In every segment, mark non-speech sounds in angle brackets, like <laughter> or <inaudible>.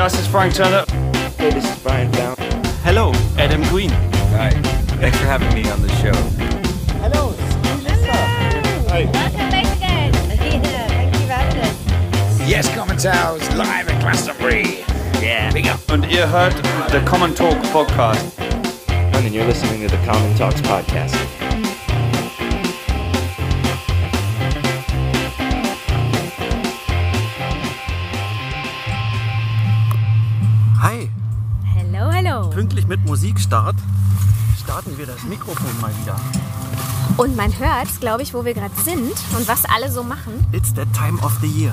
Das ist Frank Turner. Hey, this is Brian Down. Hello, Adam Green. Hi. Thanks for having me on the show. Hello, Hi. Welcome back again. Yeah, thank you for having us. Yes, Commentaries live at Glastonbury. Yeah, big up. Und ihr hört The Common Talk Podcast. And you're listening to the Common Talks podcast. Musikstart starten wir das Mikrofon mal wieder. Und man hört, glaube ich, wo wir gerade sind und was alle so machen. It's that time of the year.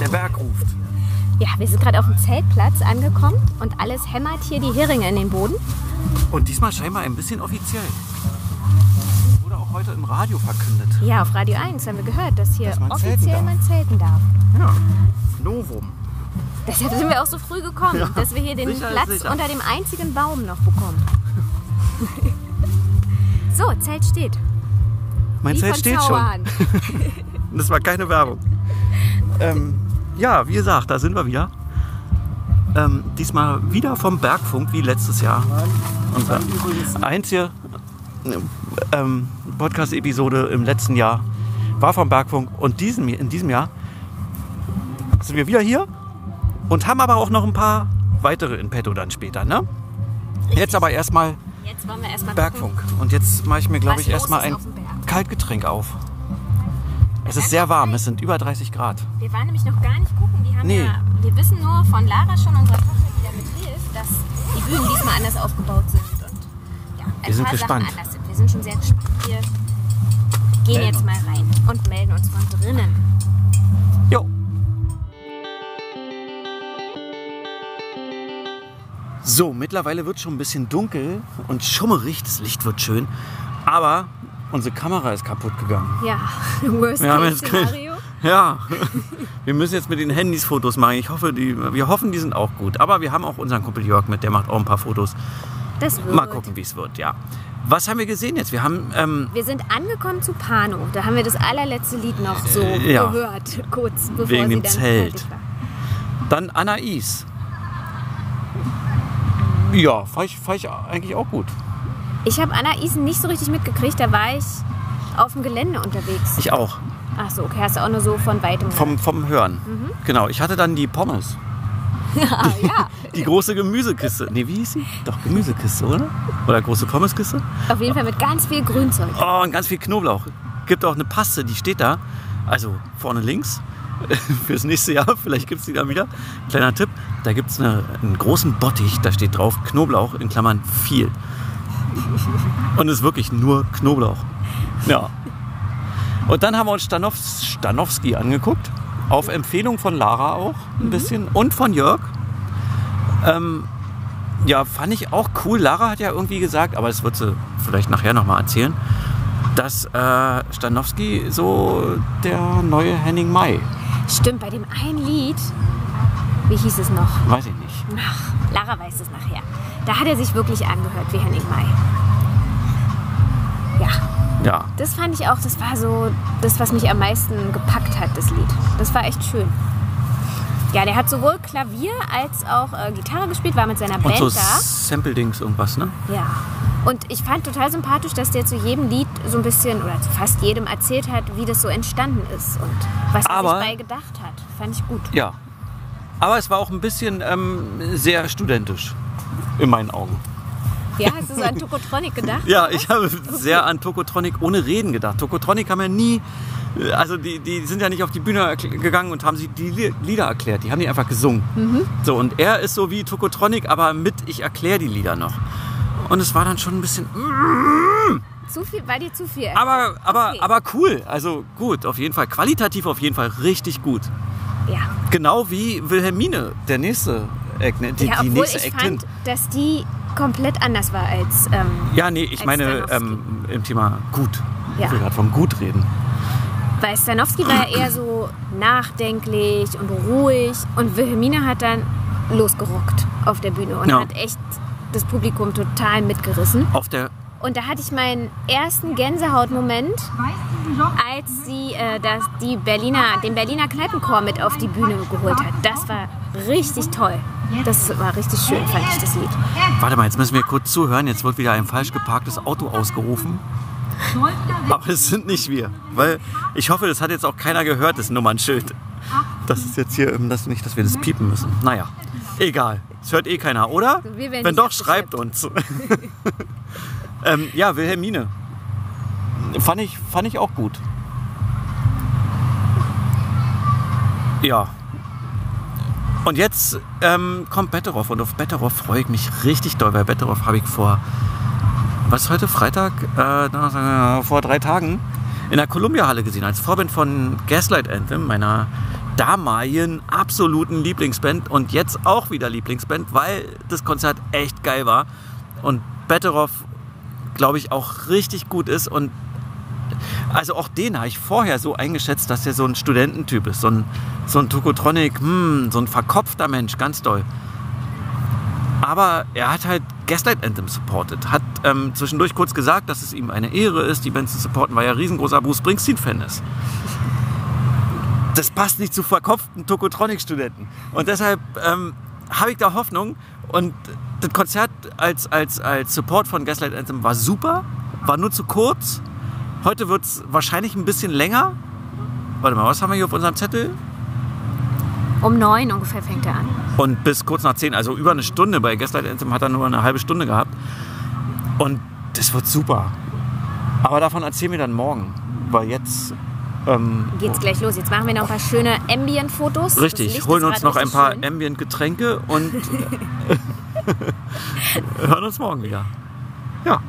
Der Berg ruft. Ja, wir sind gerade auf dem Zeltplatz angekommen und alles hämmert hier die Heringe in den Boden. Und diesmal scheinbar ein bisschen offiziell. Wurde auch heute im Radio verkündet. Ja, auf Radio 1 haben wir gehört, dass hier Dass man zelten offiziell darf. man zelten darf. Ja. Novum. Deshalb sind wir auch so früh gekommen, Ja, dass wir hier den Platz unter dem einzigen Baum noch bekommen. <laughs> so, Zelt steht. Mein Wie Zelt steht schon. Zauberhand. <laughs> Das war keine Werbung. Ähm, ja, wie gesagt, da sind wir wieder. Ähm, diesmal wieder vom Bergfunk wie letztes Jahr. Unsere einzige ähm, Podcast-Episode im letzten Jahr war vom Bergfunk. Und diesen, in diesem Jahr sind wir wieder hier und haben aber auch noch ein paar weitere in petto dann später. Ne? Jetzt aber erstmal Jetzt wollen wir erstmal Bergfunk. Und jetzt mache ich mir, glaube ich, erstmal ein. Kaltgetränk auf. Es ist sehr warm, es sind über 30 Grad. Wir waren nämlich noch gar nicht gucken. Die haben Nee. ja, wir wissen nur von Lara schon, unserer Tochter, die da mithilft, dass die Bühnen diesmal anders aufgebaut sind. Und ja, ein Wir sind paar gespannt. Sind. Wir sind schon sehr gespannt. Wir gehen Melden jetzt mal rein und melden uns von drinnen. So, mittlerweile wird schon ein bisschen dunkel und schummerig. Das Licht wird schön. Aber unsere Kamera ist kaputt gegangen. Ja, <laughs> worst case Szenario. <laughs> Ja, wir müssen jetzt mit den Handys Fotos machen. Ich hoffe, die, wir hoffen, die sind auch gut. Aber wir haben auch unseren Kumpel Jörg mit, der macht auch ein paar Fotos. Das wird. Mal gucken, wie es wird, ja. Was haben wir gesehen jetzt? Wir haben, ähm, Wir sind angekommen zu Pano. Da haben wir das allerletzte Lied noch so Äh, ja. gehört, kurz bevor Wegen sie dem dann Zelt. war. dann Anais. Ja, fand ich, fand ich eigentlich auch gut. Ich habe Anna Isen nicht so richtig mitgekriegt. Da war ich auf dem Gelände unterwegs. Ich auch. Ach so, okay, hast du auch nur so von weitem Vom, vom Hören. Genau, ich hatte dann die Pommes. <laughs> Ah, ja. <laughs> Die große Gemüsekiste. Nee, wie hieß sie? Doch, Gemüsekiste, oder? Oder große Pommeskiste? Auf jeden Fall mit ganz viel Grünzeug. Oh, und ganz viel Knoblauch. Gibt auch eine Paste, die steht da. Also vorne links. <laughs> Fürs nächste Jahr, vielleicht gibt es die dann wieder. Kleiner Tipp, da gibt es eine, einen großen Bottich, da steht drauf Knoblauch in Klammern viel. Und es ist wirklich nur Knoblauch. Ja. Und dann haben wir uns Stanow Stanowski angeguckt. Auf Empfehlung von Lara auch ein bisschen. Und von Jörg. Ähm, ja, fand ich auch cool. Lara hat ja irgendwie gesagt, aber das wird sie vielleicht nachher nochmal erzählen, dass äh, Stanowski so der neue Henning Mai, Stimmt, bei dem einen Lied, wie hieß es noch? weiß ich nicht. Ach, Lara weiß es nachher. Da hat er sich wirklich angehört wie Henning Mai. Ja, Ja, das fand ich auch, das war so das, was mich am meisten gepackt hat, das Lied. Das war echt schön. Ja, der hat sowohl Klavier als auch äh, Gitarre gespielt, war mit seiner und Band so da. Sample-Dings irgendwas, ne? Ja. Und ich fand total sympathisch, dass der zu jedem Lied so ein bisschen, oder zu fast jedem erzählt hat, wie das so entstanden ist und was er sich bei gedacht hat. Fand ich gut. Ja. Aber es war auch ein bisschen ähm, sehr studentisch, in meinen Augen. Ja, hast du so an Tokotronic gedacht? <laughs> Ja, ich habe sehr an Tokotronic ohne Reden gedacht. Tokotronic haben ja nie, also die, die sind ja nicht auf die Bühne gegangen und haben sie die Li- Lieder erklärt. Die haben die einfach gesungen. So, und er ist so wie Tokotronic, aber mit, ich erkläre die Lieder noch. Und es war dann schon ein bisschen, Zu viel, war dir zu viel? aber, aber, Okay. aber cool. Also gut, auf jeden Fall. Qualitativ auf jeden Fall richtig gut. ja. Genau wie Wilhelmine, der nächste Act, ne? die, ja, die nächste ich Actin. fand, dass die komplett anders war als. Ähm, Ja, nee, ich meine ähm, im Thema gut. Ja. Ich will gerade vom Gut reden. Weil Stanowski war ja eher so nachdenklich und ruhig und Wilhelmine hat dann losgerockt auf der Bühne und Ja. hat echt das Publikum total mitgerissen. Auf der Und da hatte ich meinen ersten Gänsehautmoment, als sie äh, das, die Berliner, den Berliner Kneipenchor mit auf die Bühne geholt hat. Das war richtig toll. Das war richtig schön, fand ich das Lied. Warte mal, jetzt müssen wir kurz zuhören. Jetzt wird wieder ein falsch geparktes Auto ausgerufen. Aber es sind nicht wir. Weil ich hoffe, das hat jetzt auch keiner gehört, das Nummernschild. Das ist jetzt hier, ähm, das nicht, dass wir das piepen müssen. Naja, egal. Das hört eh keiner, oder? Wenn doch, schreibt uns. <laughs> ähm, ja, Wilhelmine. Fand ich, fand ich auch gut. Ja. Und jetzt ähm, kommt Betteroff und auf Betteroff freue ich mich richtig doll, weil Betteroff habe ich vor, was heute, Freitag, äh, vor drei Tagen in der Columbia-Halle gesehen, als Vorband von Gaslight Anthem, meiner damaligen absoluten Lieblingsband und jetzt auch wieder Lieblingsband, weil das Konzert echt geil war und Betteroff, glaube ich, auch richtig gut ist und also auch den habe ich vorher so eingeschätzt, dass er so ein Studententyp ist. So ein, so ein Tokotronic, hm, so ein verkopfter Mensch, ganz doll. Aber er hat halt Gaslight Anthem supported. Hat ähm, zwischendurch kurz gesagt, dass es ihm eine Ehre ist, die Band zu supporten, weil er riesengroßer Bruce Springsteen-Fan ist. Das passt nicht zu verkopften Tokotronic-Studenten. Und deshalb ähm, habe ich da Hoffnung. Und das Konzert als, als, als Support von Gaslight Anthem war super, war nur zu kurz. Heute wird es wahrscheinlich ein bisschen länger. Warte mal, was haben wir hier auf unserem Zettel? Um neun ungefähr fängt er an. Und bis kurz nach zehn, also über eine Stunde. Bei Gaslight Anthem hat er nur eine halbe Stunde gehabt. Und das wird super. Aber davon erzählen wir dann morgen. Weil jetzt. Ähm, Geht's gleich los. Jetzt machen wir noch ein paar schöne Ambient-Fotos. Richtig, holen uns noch ein paar. Ambient-Getränke und <laughs> <laughs> hören uns morgen wieder. Ja.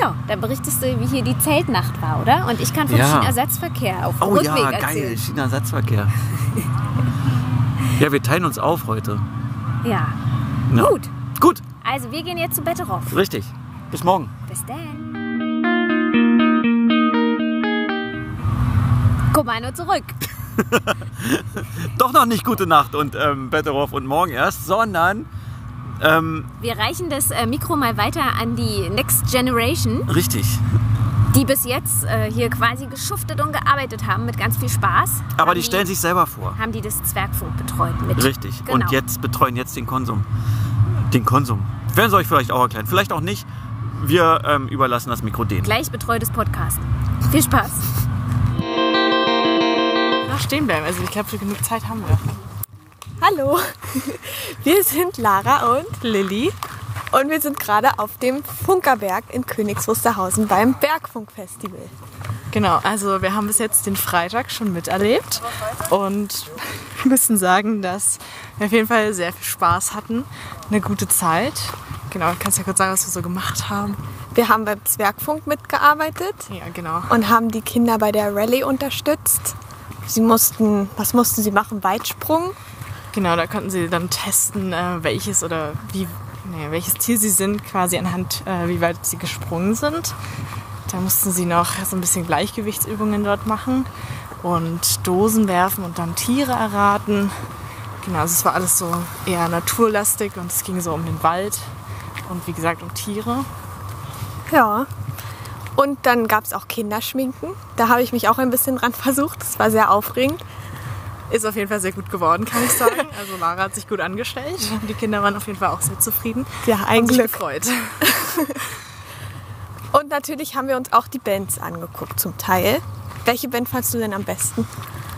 Ja, dann berichtest du, wie hier die Zeltnacht war, oder? Und ich kann vom Ja. Schienenersatzverkehr auf Oh Rückweg ja, erzählen. geil, China-Ersatzverkehr. <laughs> ja, wir teilen uns auf heute. Ja, Ja. gut. Gut, Also wir gehen jetzt zu Betteroff. richtig. Bis morgen. Bis dann. Kommando zurück. <laughs> Doch noch nicht gute Nacht und ähm, Betteroff und morgen erst, sondern ähm, Wir reichen das äh, Mikro mal weiter an die Next Generation, richtig. Die bis jetzt äh, hier quasi geschuftet und gearbeitet haben mit ganz viel Spaß. Aber Haben die stellen sich selber vor. haben die das Zwergfunk betreut mit. Richtig. Genau. Und jetzt betreuen jetzt den Konsum. Den Konsum. Werden sie euch vielleicht auch erklären. Vielleicht auch nicht. Wir ähm, überlassen das Mikro denen. Gleich betreutes Podcast. Viel Spaß. noch stehen bleiben. Also ich glaube, für genug Zeit haben wir. Hallo, <laughs> wir sind Lara und Lilly. Und wir sind gerade auf dem Funkerberg in Königs Wusterhausen beim Bergfunkfestival. Genau, also wir haben bis jetzt den Freitag schon miterlebt und <laughs> müssen sagen, dass wir auf jeden Fall sehr viel Spaß hatten, eine gute Zeit. Genau, kannst ja kurz sagen, was wir so gemacht haben. Wir haben beim Zwergfunk mitgearbeitet Ja, genau. und haben die Kinder bei der Rallye unterstützt. Sie mussten, was mussten sie machen? Weitsprung. Genau, da konnten sie dann testen, äh, welches oder wie, nee, welches Ziel sie sind, quasi anhand, äh, wie weit sie gesprungen sind. Da mussten sie noch so ein bisschen Gleichgewichtsübungen dort machen und Dosen werfen und dann Tiere erraten. Genau, also es war alles so eher naturlastig und es ging so um den Wald und wie gesagt um Tiere. Ja. Und dann gab es auch Kinderschminken. Da habe ich mich auch ein bisschen dran versucht. Das war sehr aufregend. Ist auf jeden Fall sehr gut geworden, kann ich sagen. Also Lara hat sich gut angestellt. Die Kinder waren auf jeden Fall auch sehr zufrieden. Ja, ein Glück. gefreut. <laughs> Und natürlich haben wir uns auch die Bands angeguckt zum Teil. Welche Band fandst du denn am besten?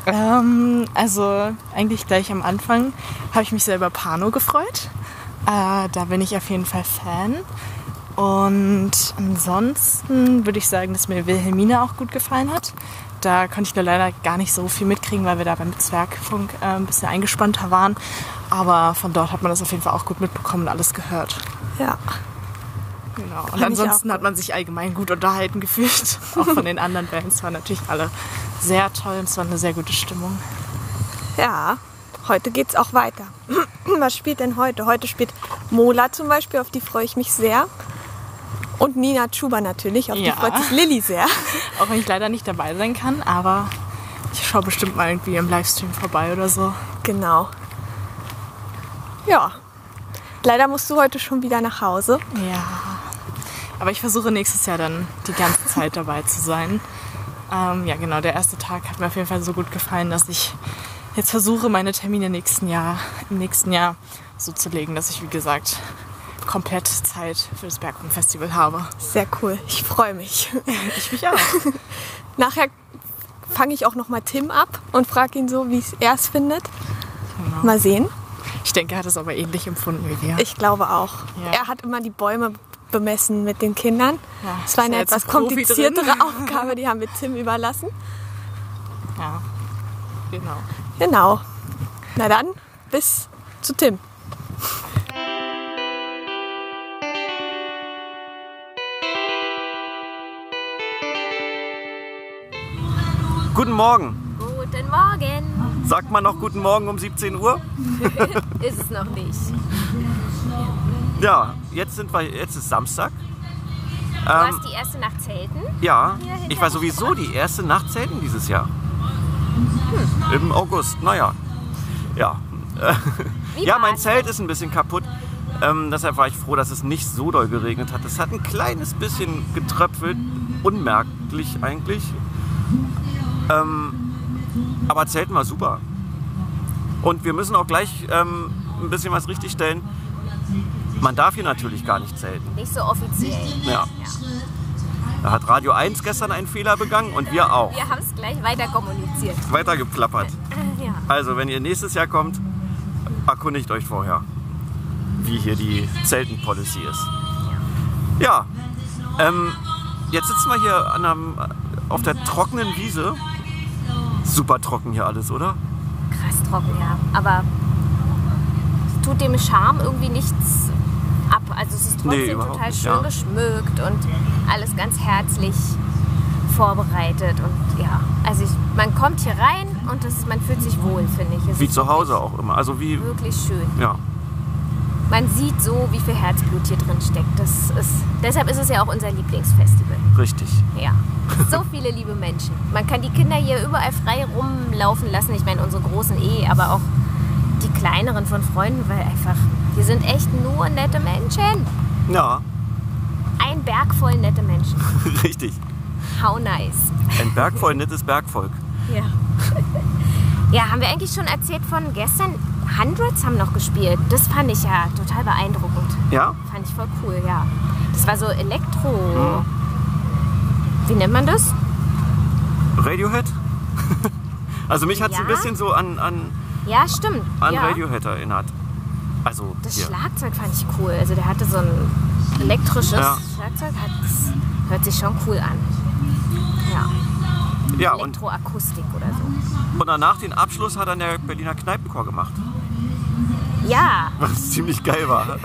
Ähm, also eigentlich gleich am Anfang habe ich mich sehr über Pano gefreut. Äh, da bin ich auf jeden Fall Fan. Und ansonsten würde ich sagen, dass mir Wilhelmine auch gut gefallen hat. Da konnte ich nur leider gar nicht so viel mitkriegen, weil wir da beim Zwergfunk äh, ein bisschen eingespannter waren. Aber von dort hat man das auf jeden Fall auch gut mitbekommen und alles gehört. Ja. Genau. Und ansonsten hat man sich allgemein gut unterhalten gefühlt. <laughs> Auch von den anderen Bands waren natürlich alle sehr toll und es war eine sehr gute Stimmung. Ja, heute geht's auch weiter. <clears throat> Was spielt denn heute? Heute spielt Mola zum Beispiel, auf die freue ich mich sehr. Und Nina Chuba natürlich, auf die Ja. freut sich Lilly sehr. <laughs> Auch wenn ich leider nicht dabei sein kann, aber ich schaue bestimmt mal irgendwie im Livestream vorbei oder so. Genau. Ja. Leider musst du heute schon wieder nach Hause. Ja. Aber ich versuche nächstes Jahr dann die ganze <laughs> Zeit dabei zu sein. Ähm, ja, genau, der erste Tag hat mir auf jeden Fall so gut gefallen, dass ich jetzt versuche, meine Termine nächsten Jahr, im nächsten Jahr so zu legen, dass ich, wie gesagt, komplett Zeit für das Bergrum-Festival habe. Sehr cool. Ich freue mich. Ich mich auch. <laughs> Nachher fange ich auch noch mal Tim ab und frage ihn so, wie er es findet. Mal sehen. Ich denke, er hat es aber ähnlich empfunden wie wir. Ich glaube auch. Ja. Er hat immer die Bäume bemessen mit den Kindern. Ja, Es war eine etwas kompliziertere. <laughs> Aufgabe, die haben wir Tim überlassen. ja, genau. Genau. Na dann, bis zu Tim. Guten Morgen. Guten Morgen. Sagt man noch guten Morgen um 17 Uhr? <laughs> Ist es noch nicht. Ja, jetzt sind wir, jetzt ist Samstag. Du Ähm, hast die erste Nacht zelten. ja, ich war sowieso die erste Nacht zelten dieses Jahr. Im August, naja. Ja. Wie Ja, mein? Zelt ist ein bisschen kaputt. Ähm, deshalb war ich froh, dass es nicht so doll geregnet hat. Es hat ein kleines bisschen getröpfelt, unmerklich eigentlich. Ähm, aber Zelten war super. Und wir müssen auch gleich ähm, ein bisschen was richtigstellen. Man darf hier natürlich gar nicht zelten. Nicht so offiziell. Ja. Da hat Radio 1 gestern einen Fehler begangen und wir auch. Wir haben es gleich weiter kommuniziert. Weitergeplappert. Äh, ja. Also, wenn ihr nächstes Jahr kommt, erkundigt euch vorher, wie hier die Zelten-Policy ist. Ja, ähm, jetzt sitzen wir hier einem, auf der trockenen Wiese. Super trocken hier alles, oder? Krass trocken, ja. Aber es tut dem Charme irgendwie nichts ab. Also es ist Nee, trotzdem überhaupt total schön ja. geschmückt und alles ganz herzlich vorbereitet. Und ja, also ich, man kommt hier rein und das, man fühlt sich wohl, finde ich. Es Wie zu Hause auch immer. Also wie, Wirklich schön. ja. Man sieht so, wie viel Herzblut hier drin steckt. Das ist, deshalb ist es ja auch unser Lieblingsfestival. Richtig. Ja, so viele liebe Menschen. Man kann die Kinder hier überall frei rumlaufen lassen. Ich meine, unsere großen eh, aber auch die kleineren von Freunden, weil einfach, hier sind echt nur nette Menschen. Ja, Ein Berg voll nette Menschen. <laughs> richtig. How nice. Ein Berg voll nettes Bergvolk. Ja. <laughs> Ja, haben wir eigentlich schon erzählt von gestern? Hundreds haben noch gespielt. Das fand ich ja total beeindruckend. Ja? Fand ich voll cool, ja. Das war so Elektro. Wie nennt man das? Radiohead? <laughs> also mich hat es Ja? ein bisschen so an, an, Ja, stimmt. an ja. Radiohead erinnert. Also Das hier. Schlagzeug fand ich cool. Also der hatte so ein elektrisches Ja. Schlagzeug. Hat, das hört sich schon cool an. Ja, Ja, und, Elektroakustik oder so. und danach den Abschluss hat dann der Berliner Kneipenchor gemacht. Ja, Was ziemlich geil war.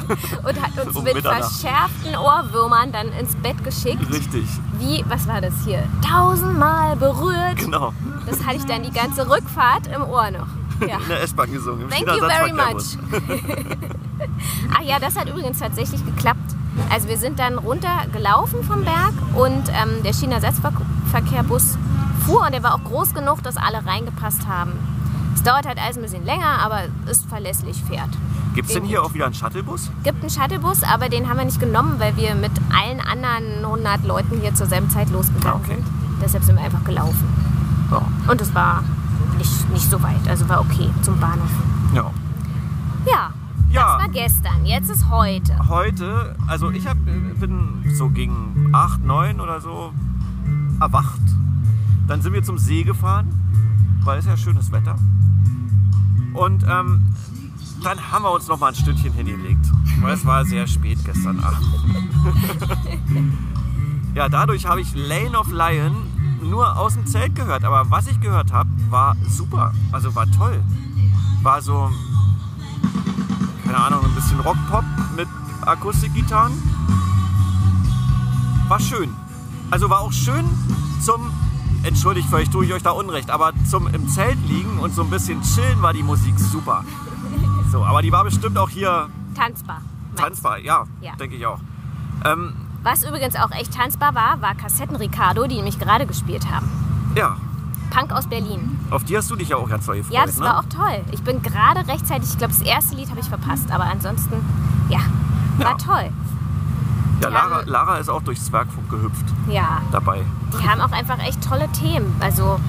und hat uns Um mit Mitternacht. verschärften Ohrwürmern dann ins Bett geschickt. Richtig, Wie, was war das hier? Tausendmal berührt. genau. Das hatte ich dann die ganze Rückfahrt im Ohr noch. Ja. <laughs> In der S-Bahn gesungen. Thank you very much. <laughs> Ach ja, das hat übrigens tatsächlich geklappt. Also wir sind dann runtergelaufen vom Berg und ähm, der Schienenersatzverkehrbus fuhr und der war auch groß genug, dass alle reingepasst haben. Es dauert halt alles ein bisschen länger, aber ist verlässlich fährt. Gibt es denn hier auch wieder einen Shuttlebus? gibt einen Shuttlebus, aber den haben wir nicht genommen, weil wir mit allen anderen 100 Leuten hier zur selben Zeit losgegangen okay. sind. Deshalb sind wir einfach gelaufen. Ja. Und es war nicht, nicht so weit, also war okay zum Bahnhof. ja. Ja, Ja. das war gestern, jetzt ist heute. Heute, also ich hab, bin so gegen 8, 9 oder so erwacht. Dann sind wir zum See gefahren, weil es ja schönes Wetter. Und ähm, dann haben wir uns noch mal ein Stündchen hingelegt. Weil es war sehr spät gestern Abend. <laughs> ja, dadurch habe ich Lane of Lion nur aus dem Zelt gehört. Aber was ich gehört habe, war super. Also war toll. War so, keine Ahnung, ein bisschen Rockpop mit Akustikgitarren. War schön. Also war auch schön zum, entschuldigt, vielleicht tue ich euch da Unrecht, aber zum im Zelt liegen und so ein bisschen chillen war die Musik super. <laughs> So, aber die war bestimmt auch hier Tanzbar. tanzbar, ja, Ja. denke ich auch. Ähm, Was übrigens auch echt tanzbar war, war Kassetten Ricardo, die nämlich gerade gespielt haben. ja, Punk aus Berlin. auf die hast du dich ja auch ganz doll gefreut, Ja, das ne? war auch toll. Ich bin gerade rechtzeitig, ich glaube, das erste Lied habe ich verpasst, aber ansonsten, ja, war Ja. toll. Ja, Lara, haben- Lara ist auch durchs Zwergfunk gehüpft Ja, dabei. die haben auch einfach echt tolle Themen. Also,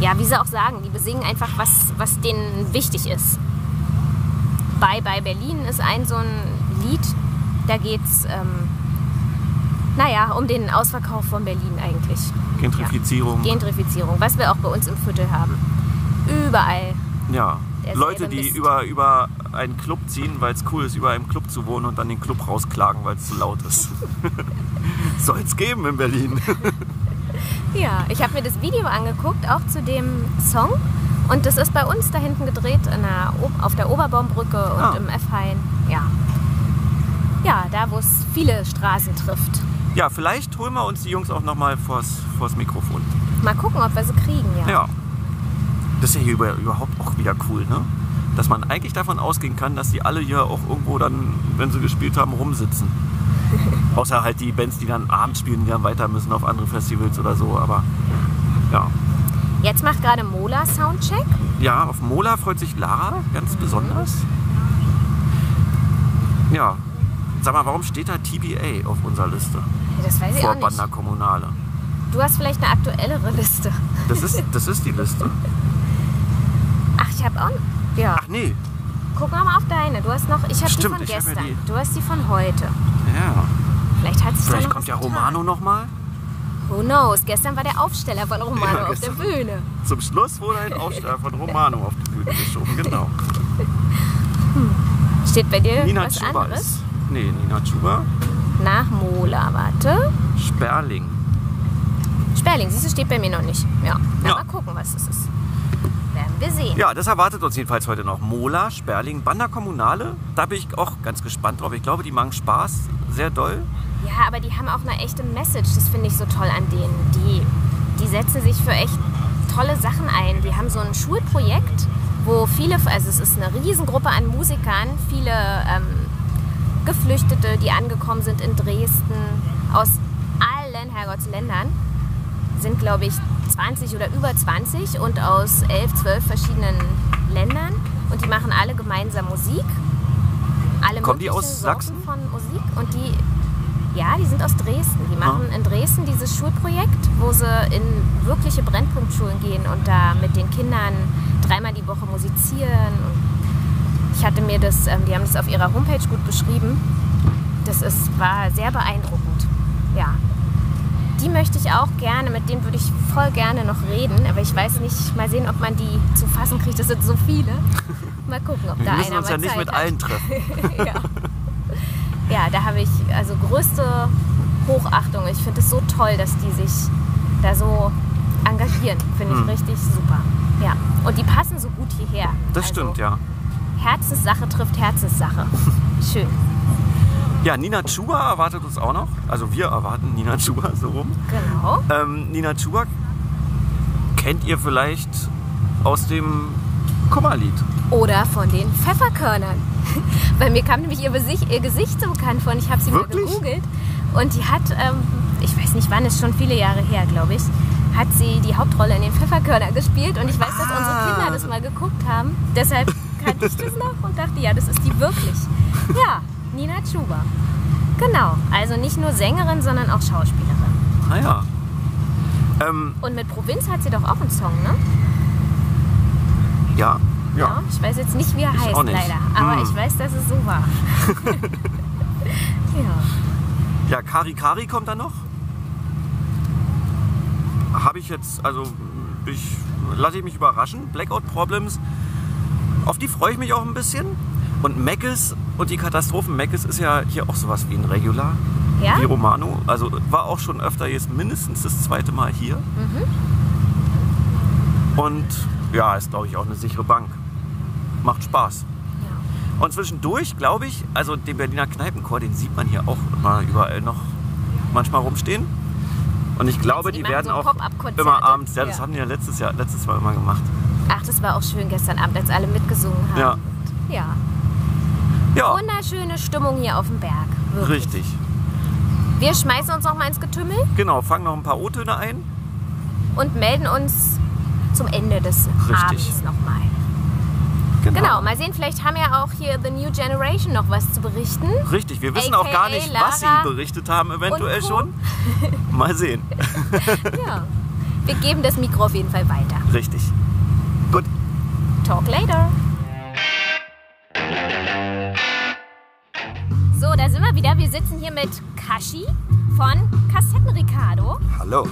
ja, wie sie auch sagen, die besingen einfach, was, was denen wichtig ist. Bei, bei Berlin ist ein so ein Lied, da geht's, ähm, naja, um den Ausverkauf von Berlin eigentlich. Gentrifizierung. Gentrifizierung, was wir auch bei uns im Viertel haben. Überall. Ja. Leute, die Mist. über, über einen Club ziehen, weil es cool ist, über einem Club zu wohnen und dann den Club rausklagen, weil es zu laut ist. <laughs> Soll es geben in Berlin. <laughs> Ja, ich habe mir das Video angeguckt, auch zu dem Song. Und das ist bei uns da hinten gedreht, der, auf der Oberbaumbrücke und Ah. im F-Hain. Ja. Ja, da, wo es viele Straßen trifft. Ja, vielleicht holen wir uns die Jungs auch nochmal vors, vors Mikrofon. Mal gucken, ob wir sie kriegen, ja. Ja. Das ist ja hier über, überhaupt auch wieder cool, ne? Dass man eigentlich davon ausgehen kann, dass die alle hier auch irgendwo dann, wenn sie gespielt haben, rumsitzen. <laughs> Außer halt die Bands, die dann abends spielen, die dann weiter müssen auf andere Festivals oder so. Aber ja. Jetzt macht gerade Mola Soundcheck. Ja, auf Mola freut sich Lara ganz besonders. Ja. Sag mal, warum steht da TBA auf unserer Liste? Das weiß ich Vor auch nicht. Banda Kommunale. Du hast vielleicht eine aktuellere Liste. Das ist, das ist die Liste. <laughs> Ach, ich habe auch. Ja, Ach nee. guck mal auf deine. Du hast noch. Ich habe die von ja gestern. die. Du hast die von heute. Ja. Vielleicht hat sich Vielleicht noch kommt ja. Romano nochmal. Who knows? Gestern war der Aufsteller von Romano Ja, auf der. Bühne. Zum Schluss wurde ein Aufsteller von Romano auf die Bühne geschoben, genau. <laughs> Steht bei dir Nina was Chuba anderes? ist. Nee, Nina Chuba. Nach Mola, warte. Sperling. Sperling, siehst du, steht bei mir noch nicht. Ja, Na, Ja. mal gucken, was das ist. Wir sehen. Ja, das erwartet uns jedenfalls heute noch. Mola, Sperling, Banda Kommunale. Da bin ich auch ganz gespannt drauf. Ich glaube, die machen Spaß. Sehr doll. Ja, aber die haben auch eine echte Message. Das finde ich so toll an denen. Die, die setzen sich für echt tolle Sachen ein. Die haben so ein Schulprojekt, wo viele, also es ist eine Riesengruppe an Musikern, viele ähm, Geflüchtete, die angekommen sind in Dresden, aus allen Herrgottsländern, sind glaube ich 20 oder über 20 und aus 11, 12 verschiedenen Ländern. Und die machen alle gemeinsam Musik. Alle Kommen die aus Sorten Sachsen? von Musik. Und die ja, die sind aus Dresden. Die machen in Dresden dieses Schulprojekt, wo sie in wirkliche Brennpunktschulen gehen und da mit den Kindern dreimal die Woche musizieren. Und ich hatte mir das, ähm, die haben das auf ihrer Homepage gut beschrieben. Das ist, war sehr beeindruckend. Ja. Die möchte ich auch gerne, mit denen würde ich voll gerne noch reden, aber ich weiß nicht, mal sehen, ob man die zu fassen kriegt. Das sind so viele. <laughs> Mal gucken, ob Wir da müssen einer uns mal ja nicht mit hat. allen treffen. <laughs> ja. ja, da habe ich also größte Hochachtung. Ich finde es so toll, dass die sich da so engagieren. Finde ich Hm. richtig super. Ja. Und die passen so gut hierher. Das also, stimmt, ja. Herzenssache trifft Herzenssache. <laughs> Schön. Ja, Nina Chuba erwartet uns auch noch. Also wir erwarten Nina Chuba so rum. Genau. Ähm, Nina Chuba kennt ihr vielleicht aus dem Kummerlied. Oder von den Pfefferkörnern. <laughs> Weil mir kam nämlich ihr Gesicht, ihr Gesicht so bekannt vor und ich habe sie Wirklich? mal gegoogelt. Und die hat, ähm, ich weiß nicht wann, ist schon viele Jahre her, glaube ich, hat sie die Hauptrolle in den Pfefferkörnern gespielt. Und ich weiß, dass unsere Ah. Kinder das mal geguckt haben. Deshalb kannte ich das noch und dachte, ja, das ist die wirklich. Ja, Nina Chuba. Genau, also nicht nur Sängerin, sondern auch Schauspielerin. Naja. Ähm, Und mit Provinz hat sie doch auch einen Song, ne? ja. Ja. Ich weiß jetzt nicht, wie er Ich heißt, auch nicht. leider. Aber Hm. ich weiß, dass es so war. <laughs> ja. Ja, Kari Kari kommt dann noch. Habe ich jetzt, also ich, lasse ich mich überraschen. Blackout Problems, auf die freue ich mich auch ein bisschen. Und Meckes und die Katastrophen Meckes ist ja hier auch sowas wie ein Regular. Ja? Wie Romano. Also war auch schon öfter jetzt mindestens das zweite Mal hier. Mhm. Und ja, ist glaube ich auch eine sichere Bank. Macht Spaß. Und zwischendurch, glaube ich, also den Berliner Kneipenchor, den sieht man hier auch immer überall noch manchmal rumstehen. Und ich glaube, die die, werden so auch immer abends, ja, das Ja. haben die ja letztes Jahr, letztes Mal immer gemacht. Ach, das war auch schön gestern Abend, als alle mitgesungen haben. Ja. Und ja. Ja, Wunderschöne Stimmung hier auf dem Berg. Wirklich. richtig. Wir schmeißen uns noch mal ins Getümmel Genau, fangen noch ein paar O-Töne ein. und melden uns zum Ende des Richtig. Abends nochmal. Genau, mal sehen, vielleicht haben ja auch hier The New Generation noch was zu berichten. Richtig, wir wissen auch gar AKA nicht, was sie Lara berichtet haben, eventuell schon. <laughs> Mal sehen. <laughs> Ja. Wir geben das Mikro auf jeden Fall weiter. Richtig. Gut. Talk later. Hier mit Kashi von Kassetten Ricardo. Hallo.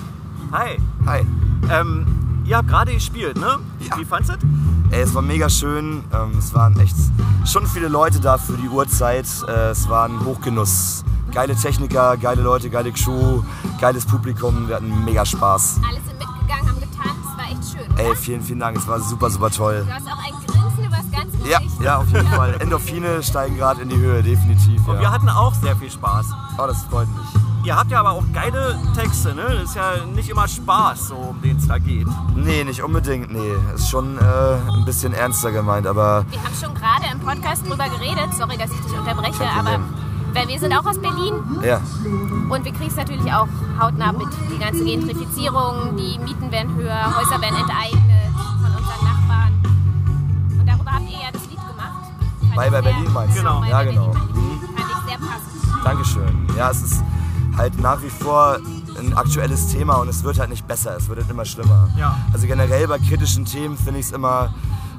Hi. Hi. Ähm, ihr habt gerade gespielt, ne? Ja. Wie fandest du Ey, es war mega schön. Ähm, es waren echt schon viele Leute da für die Uhrzeit. Äh, es war ein Hochgenuss. Geile Techniker, geile Leute, geile Crew, geiles Publikum. Wir hatten mega Spaß. Alle sind mitgegangen, haben getanzt. War echt schön. Oder? Ey, vielen, vielen Dank. Es war super, super toll. Du hast auch ein Ja, ja, auf jeden Fall. Endorphine steigen gerade in die Höhe, definitiv. Und wir Ja. hatten auch sehr viel Spaß. Oh, das freut mich. Ihr habt ja aber auch geile Texte, ne? Das ist ja nicht immer Spaß, so um den es da geht. Nee, nicht unbedingt, nee. Ist schon äh, ein bisschen ernster gemeint, aber Wir haben schon gerade im Podcast drüber geredet. Sorry, dass ich dich unterbreche, aber weil wir sind auch aus Berlin ja. und wir kriegen es natürlich auch hautnah mit. Die ganze Gentrifizierung, die Mieten werden höher, Häuser werden enteignet ihr ja das Lied gemacht. Fand Bei- ich bei sehr- Berlin meinst du? Genau, bei Ja, Berlin genau. Fand ich, fand ich sehr passend. Dankeschön. Ja, es ist halt nach wie vor ein aktuelles Thema und es wird halt nicht besser, es wird halt immer schlimmer. Ja. Also generell bei kritischen Themen finde ich es immer,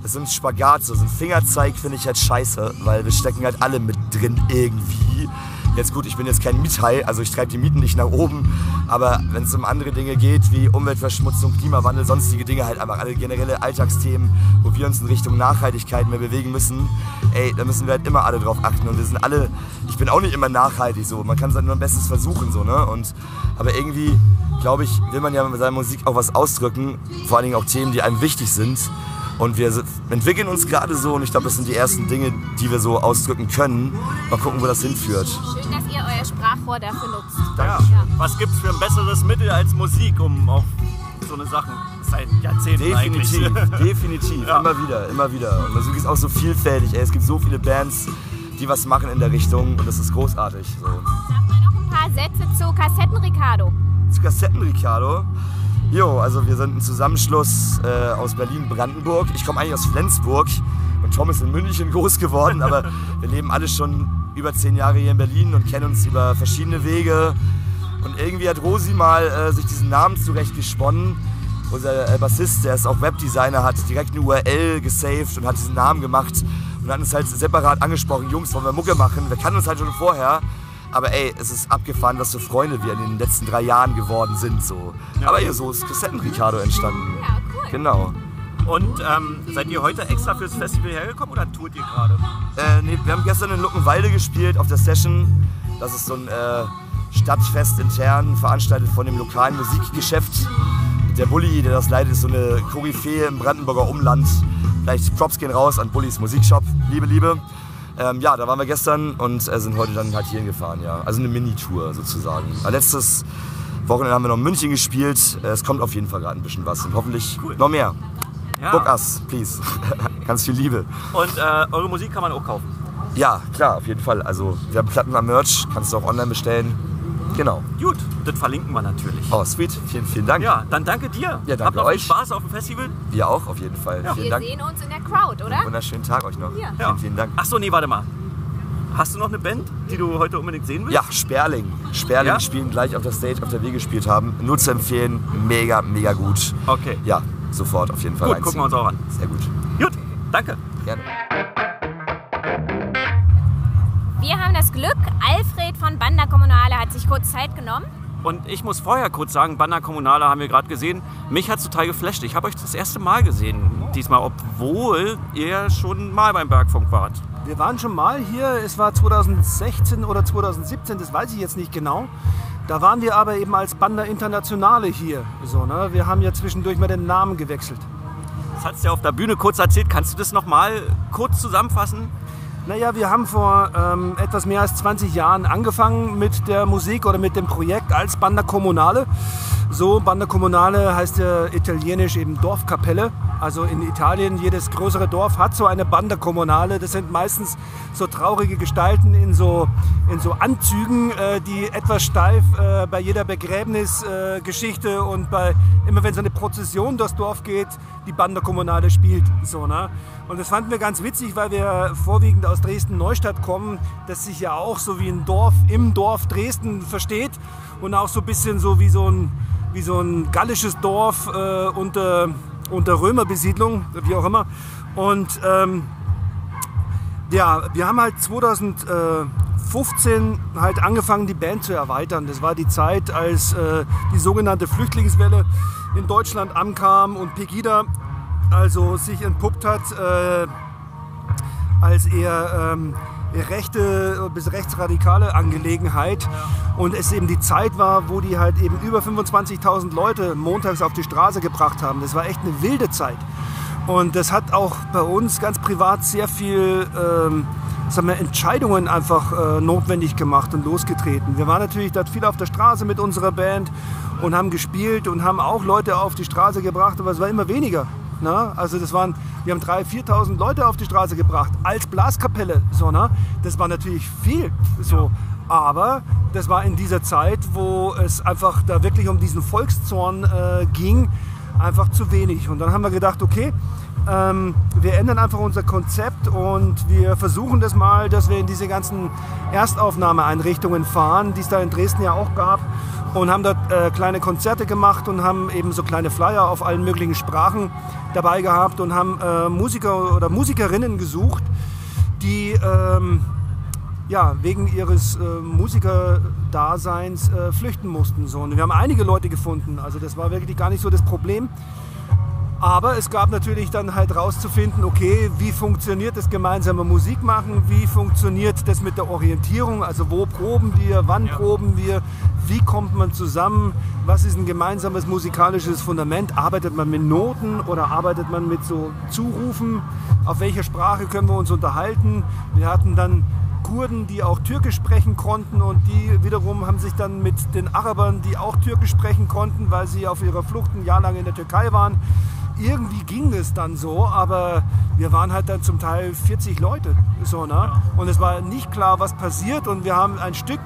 es sind Spagat, so ein Fingerzeig finde ich halt scheiße, weil wir stecken halt alle mit drin irgendwie. Jetzt gut, ich bin jetzt kein Miethai, also ich treibe die Mieten nicht nach oben, aber wenn es um andere Dinge geht, wie Umweltverschmutzung, Klimawandel, sonstige Dinge, halt einfach alle generelle Alltagsthemen, wo wir uns in Richtung Nachhaltigkeit mehr bewegen müssen, ey, da müssen wir halt immer alle drauf achten und wir sind alle, ich bin auch nicht immer nachhaltig so, man kann es halt nur am Bestes versuchen so, ne, und, aber irgendwie, glaube ich, will man ja mit seiner Musik auch was ausdrücken, vor allen Dingen auch Themen, die einem wichtig sind und wir entwickeln uns gerade so und ich glaube, das sind die ersten Dinge, die wir so ausdrücken können. Mal gucken, wo das hinführt. Schön, dass ihr euer Sprachrohr dafür nutzt. Ja. Was gibt's für ein besseres Mittel als Musik, um auch so eine Sachen seit Jahrzehnten Definitiv, eigentlich. <laughs> definitiv, Ja. immer wieder, immer wieder. Und Musik ist auch so vielfältig. Ey. Es gibt so viele Bands, die was machen in der Richtung und das ist großartig. So. Sag mal noch ein paar Sätze zu Kassetten Ricardo. Zu Kassetten, Ricardo. Jo, also wir sind ein Zusammenschluss äh, aus Berlin-Brandenburg. Ich komme eigentlich aus Flensburg und Tom ist in München groß geworden, aber <laughs> wir leben alle schon über zehn Jahre hier in Berlin und kennen uns über verschiedene Wege. Und irgendwie hat Rosi mal äh, sich diesen Namen zurechtgesponnen. Unser äh, Bassist, der ist auch Webdesigner, hat direkt eine URL gesaved und hat diesen Namen gemacht und hat uns halt separat angesprochen, Jungs, wollen wir Mucke machen? Wir kannten uns halt schon vorher. Aber ey, es ist abgefahren, was für Freunde wir in den letzten drei Jahren geworden sind. So. Aber ja, so ist Kassetten Ricardo entstanden. Ja, cool. Genau. Und ähm, seid ihr heute extra fürs Festival hergekommen oder tourt ihr gerade? Äh, nee, wir haben gestern in Luckenwalde gespielt auf der Session. Das ist so ein äh, Stadtfest intern, veranstaltet von dem lokalen Musikgeschäft. Der Bulli, der das leitet, ist so eine Koryphäe im Brandenburger Umland. Vielleicht Props gehen raus an Bullis Musikshop, liebe, liebe. Ähm, ja, da waren wir gestern und äh, sind heute dann halt hierhin gefahren, ja. Also eine Mini-Tour sozusagen. Äh, letztes Wochenende haben wir noch in München gespielt. Äh, es kommt auf jeden Fall gerade ein bisschen was und hoffentlich noch mehr. Ja. Book us, please. <laughs> Ganz viel Liebe. Und äh, eure Musik kann man auch kaufen. Ja, klar, auf jeden Fall. Also wir haben Platten am Merch, kannst du auch online bestellen. Genau. Gut, das verlinken wir natürlich. Oh, sweet. Vielen, vielen Dank. Ja, dann danke dir. Ja, danke Habt noch viel euch. Spaß auf dem Festival. Wir auch, auf jeden Fall. Ja. Vielen Wir Dank. sehen uns in der Crowd, oder? Wunderschönen Tag euch noch. Ja. Vielen, vielen Dank. Ach so, nee, warte mal. Hast du noch eine Band, die du heute unbedingt sehen willst? Ja, Sperling. Sperling Ja? spielen gleich auf der Stage, auf der wir gespielt haben. Nur zu empfehlen. Mega, mega gut. Okay. Ja, sofort auf jeden Fall Gut, reinziehen. gucken wir uns auch an. Sehr gut. Gut, danke. Gerne. Glück, Alfred von Banda Kommunale hat sich kurz Zeit genommen. Und ich muss vorher kurz sagen, Banner Kommunale haben wir gerade gesehen. Mich hat es total geflasht. Ich habe euch das erste Mal gesehen diesmal, obwohl ihr schon mal beim Bergfunk wart. Wir waren schon mal hier, es war 2016 oder 2017, das weiß ich jetzt nicht genau. Da waren wir aber eben als Banda Internationale hier. So, ne? Wir haben ja zwischendurch mal den Namen gewechselt. Das hast du ja auf der Bühne kurz erzählt. Kannst du das nochmal kurz zusammenfassen? Naja, wir haben vor ähm, etwas mehr als 20 Jahren angefangen mit der Musik oder mit dem Projekt als Banda Kommunale. So, Banda Kommunale heißt ja italienisch eben Dorfkapelle. Also in Italien, jedes größere Dorf hat so eine Banda Comunale. Das sind meistens so traurige Gestalten in so, in so Anzügen, äh, die etwas steif äh, bei jeder Begräbnisgeschichte äh, und bei, immer wenn so eine Prozession durchs Dorf geht, die Banda Comunale spielt. So, ne? Und das fanden wir ganz witzig, weil wir vorwiegend aus Dresden-Neustadt kommen, das sich ja auch so wie ein Dorf im Dorf Dresden versteht und auch so ein bisschen so wie so ein, wie so ein gallisches Dorf äh, unter, unter Römerbesiedlung, wie auch immer. Und ähm, ja, wir haben halt 2015 halt angefangen, die Band zu erweitern. Das war die Zeit, als äh, die sogenannte Flüchtlingswelle in Deutschland ankam und Pegida also sich entpuppt hat äh, als eher ähm, rechte bis rechtsradikale Angelegenheit und es eben die Zeit war, wo die halt eben über 25.000 Leute montags auf die Straße gebracht haben. Das war echt eine wilde Zeit. Und das hat auch bei uns ganz privat sehr viel ähm, sagen wir, Entscheidungen einfach äh, notwendig gemacht und losgetreten. Wir waren natürlich dort viel auf der Straße mit unserer Band und haben gespielt und haben auch Leute auf die Straße gebracht, aber es war immer weniger. Ne? Also das waren, wir haben 3.000, 4.000 Leute auf die Straße gebracht als Blaskapelle. So, ne? Das war natürlich viel. So. Aber das war in dieser Zeit, wo es einfach da wirklich um diesen Volkszorn äh, ging, einfach zu wenig. Und dann haben wir gedacht, okay, ähm, wir ändern einfach unser Konzept und wir versuchen das mal, dass wir in diese ganzen Erstaufnahmeeinrichtungen fahren, die es da in Dresden ja auch gab und haben dort äh, kleine Konzerte gemacht und haben eben so kleine Flyer auf allen möglichen Sprachen dabei gehabt und haben äh, Musiker oder Musikerinnen gesucht, die ähm, ja, wegen ihres äh, Musikerdaseins äh, flüchten mussten. So. Und wir haben einige Leute gefunden, also das war wirklich gar nicht so das Problem. Aber es gab natürlich dann halt rauszufinden, okay, wie funktioniert das gemeinsame Musikmachen, wie funktioniert das mit der Orientierung, also wo proben wir, wann ja. proben wir, wie kommt man zusammen, was ist ein gemeinsames musikalisches Fundament, arbeitet man mit Noten oder arbeitet man mit so Zurufen, auf welcher Sprache können wir uns unterhalten. Wir hatten dann Kurden, die auch Türkisch sprechen konnten und die wiederum haben sich dann mit den Arabern, die auch Türkisch sprechen konnten, weil sie auf ihrer Flucht ein Jahr lang in der Türkei waren, irgendwie ging es dann so, aber wir waren halt dann zum Teil 40 Leute. So, ne? Und es war nicht klar, was passiert. Und wir haben ein Stück,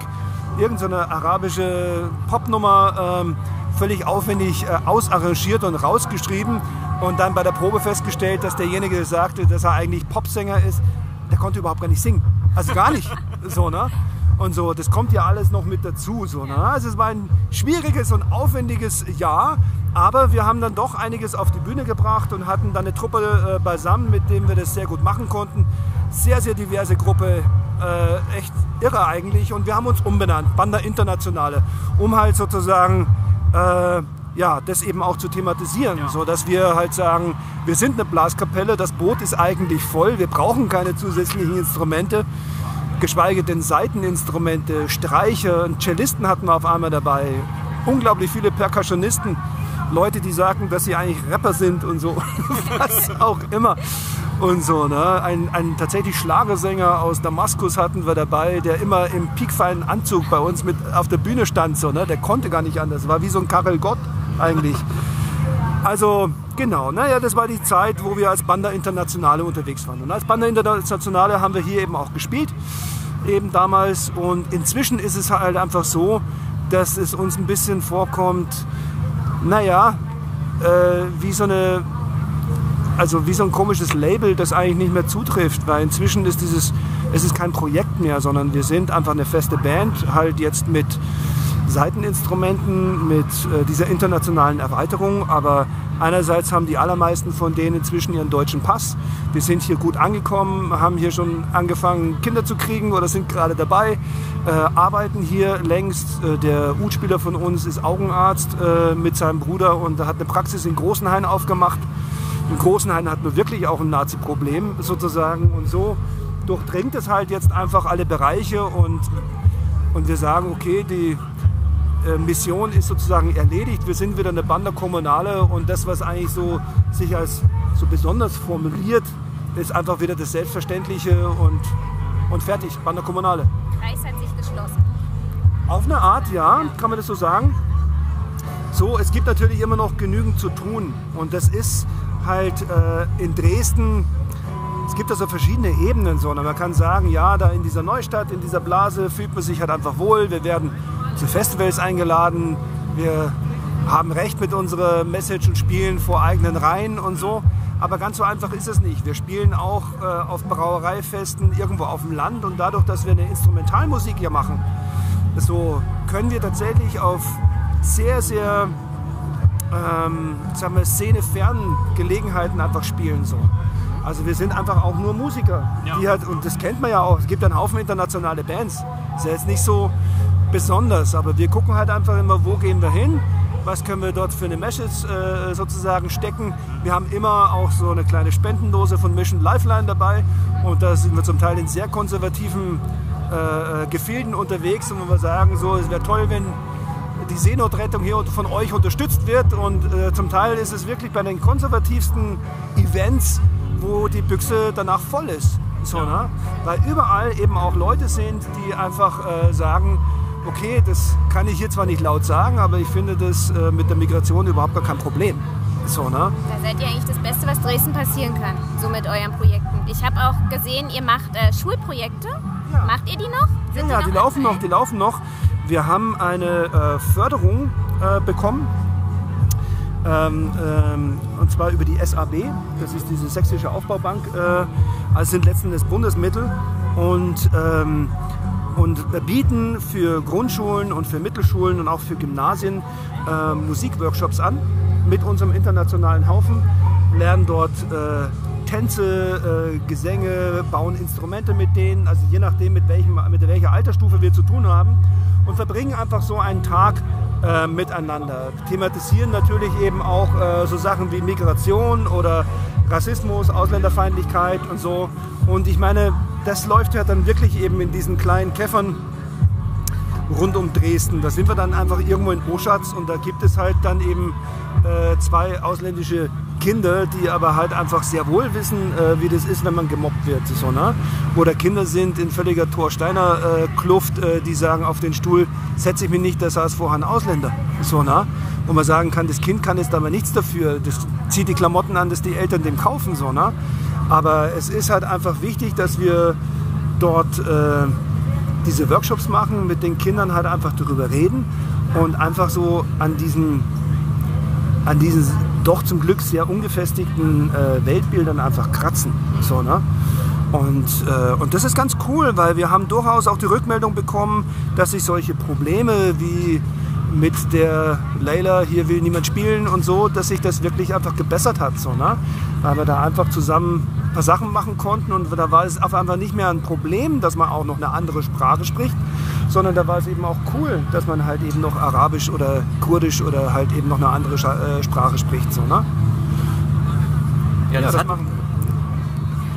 irgendeine so arabische Popnummer, ähm, völlig aufwendig äh, ausarrangiert und rausgeschrieben. Und dann bei der Probe festgestellt, dass derjenige, der sagte, dass er eigentlich Popsänger ist, der konnte überhaupt gar nicht singen. Also gar nicht. <laughs> so, ne? Und so, das kommt ja alles noch mit dazu. So, ne? Also es war ein schwieriges und aufwendiges Jahr. Aber wir haben dann doch einiges auf die Bühne gebracht und hatten dann eine Truppe äh, beisammen, mit dem wir das sehr gut machen konnten. Sehr, sehr diverse Gruppe, äh, echt irre eigentlich. Und wir haben uns umbenannt, Banda Internationale, um halt sozusagen äh, ja, das eben auch zu thematisieren, ja. so dass wir halt sagen, wir sind eine Blaskapelle, das Boot ist eigentlich voll, wir brauchen keine zusätzlichen Instrumente, geschweige denn Seiteninstrumente, Streicher, Cellisten hatten wir auf einmal dabei, unglaublich viele Percussionisten Leute, die sagen, dass sie eigentlich Rapper sind und so, <laughs> was auch immer. Und so, ne? Ein, ein tatsächlich Schlagersänger aus Damaskus hatten wir dabei, der immer im piekfeinen Anzug bei uns mit auf der Bühne stand. So, ne? Der konnte gar nicht anders. War wie so ein Karel Gott eigentlich. Also genau, naja, das war die Zeit, wo wir als Banda Internationale unterwegs waren. Und als Banda Internationale haben wir hier eben auch gespielt, eben damals. Und inzwischen ist es halt einfach so, dass es uns ein bisschen vorkommt, naja, äh, wie so eine, also wie so ein komisches Label, das eigentlich nicht mehr zutrifft, weil inzwischen ist dieses, es ist kein Projekt mehr, sondern wir sind einfach eine feste Band, halt jetzt mit Seiteninstrumenten, mit äh, dieser internationalen Erweiterung, aber einerseits haben die allermeisten von denen inzwischen ihren deutschen Pass. Wir sind hier gut angekommen, haben hier schon angefangen, Kinder zu kriegen oder sind gerade dabei, äh, arbeiten hier längst. Äh, der U-Spieler von uns ist Augenarzt äh, mit seinem Bruder und hat eine Praxis in Großenhain aufgemacht. In Großenhain hat man wirklich auch ein Nazi-Problem sozusagen und so durchdringt es halt jetzt einfach alle Bereiche und, und wir sagen, okay, die Mission ist sozusagen erledigt. Wir sind wieder eine Banda Kommunale und das, was eigentlich so sich als so besonders formuliert, ist einfach wieder das Selbstverständliche und, und fertig. Banda Kommunale. Kreis hat sich geschlossen. Auf eine Art, ja, kann man das so sagen. So, es gibt natürlich immer noch genügend zu tun und das ist halt äh, in Dresden, es gibt also verschiedene Ebenen. So. Und man kann sagen, ja, da in dieser Neustadt, in dieser Blase fühlt man sich halt einfach wohl. Wir werden zu Festivals eingeladen. Wir haben recht mit unserer Message und spielen vor eigenen Reihen und so. Aber ganz so einfach ist es nicht. Wir spielen auch äh, auf Brauereifesten irgendwo auf dem Land und dadurch, dass wir eine Instrumentalmusik hier machen, so können wir tatsächlich auf sehr, sehr ähm, sagen wir, szenefernen Gelegenheiten einfach spielen. So. Also wir sind einfach auch nur Musiker. Die halt, und das kennt man ja auch. Es gibt einen Haufen internationale Bands. Ist ja jetzt nicht so besonders, aber wir gucken halt einfach immer, wo gehen wir hin, was können wir dort für eine Message äh, sozusagen stecken. Wir haben immer auch so eine kleine Spendendose von Mission Lifeline dabei und da sind wir zum Teil in sehr konservativen äh, Gefilden unterwegs und wo wir sagen, so, es wäre toll, wenn die Seenotrettung hier von euch unterstützt wird und äh, zum Teil ist es wirklich bei den konservativsten Events, wo die Büchse danach voll ist. So, ne? Weil überall eben auch Leute sind, die einfach äh, sagen, okay, das kann ich hier zwar nicht laut sagen, aber ich finde das äh, mit der Migration überhaupt gar kein Problem. So, ne? Da seid ihr eigentlich das Beste, was Dresden passieren kann, so mit euren Projekten. Ich habe auch gesehen, ihr macht äh, Schulprojekte. Macht ihr die noch? Sind Ja, die die noch laufen noch, die laufen noch. Wir haben eine äh, Förderung äh, bekommen. Ähm, ähm, und zwar über die SAB, das ist diese Sächsische Aufbaubank. Äh, also sind letzten Endes Bundesmittel und, ähm, und bieten für Grundschulen und für Mittelschulen und auch für Gymnasien äh, Musikworkshops an mit unserem internationalen Haufen, lernen dort äh, Tänze, äh, Gesänge, bauen Instrumente mit denen, also je nachdem, mit, welchem, mit welcher Altersstufe wir zu tun haben und verbringen einfach so einen Tag äh, miteinander. Thematisieren natürlich eben auch äh, so Sachen wie Migration oder Rassismus, Ausländerfeindlichkeit und so. Und ich meine, das läuft ja dann wirklich eben in diesen kleinen Käffern rund um Dresden. Da sind wir dann einfach irgendwo in Oschatz und da gibt es halt dann eben äh, zwei ausländische Kinder, die aber halt einfach sehr wohl wissen, äh, wie das ist, wenn man gemobbt wird. So, ne? Oder Kinder sind in völliger Thorsteiner äh, Kluft, äh, die sagen, auf den Stuhl setze ich mich nicht, da saß vorher ein Ausländer. So, ne? Wo man sagen kann, das Kind kann jetzt aber nichts dafür. Das zieht die Klamotten an, dass die Eltern dem kaufen. So, ne? Aber es ist halt einfach wichtig, dass wir dort äh, diese Workshops machen, mit den Kindern halt einfach darüber reden und einfach so an diesen, an diesen doch zum Glück sehr ungefestigten äh, Weltbildern einfach kratzen. So, ne? Und, äh, und das ist ganz cool, weil wir haben durchaus auch die Rückmeldung bekommen, dass sich solche Probleme wie mit der Layla, hier will niemand spielen und so, dass sich das wirklich einfach gebessert hat. So, ne? Weil wir da einfach zusammen ein paar Sachen machen konnten und da war es auf einmal nicht mehr ein Problem, dass man auch noch eine andere Sprache spricht, sondern da war es eben auch cool, dass man halt eben noch Arabisch oder Kurdisch oder halt eben noch eine andere äh, Sprache spricht. So, ne? Ja, das, das hat,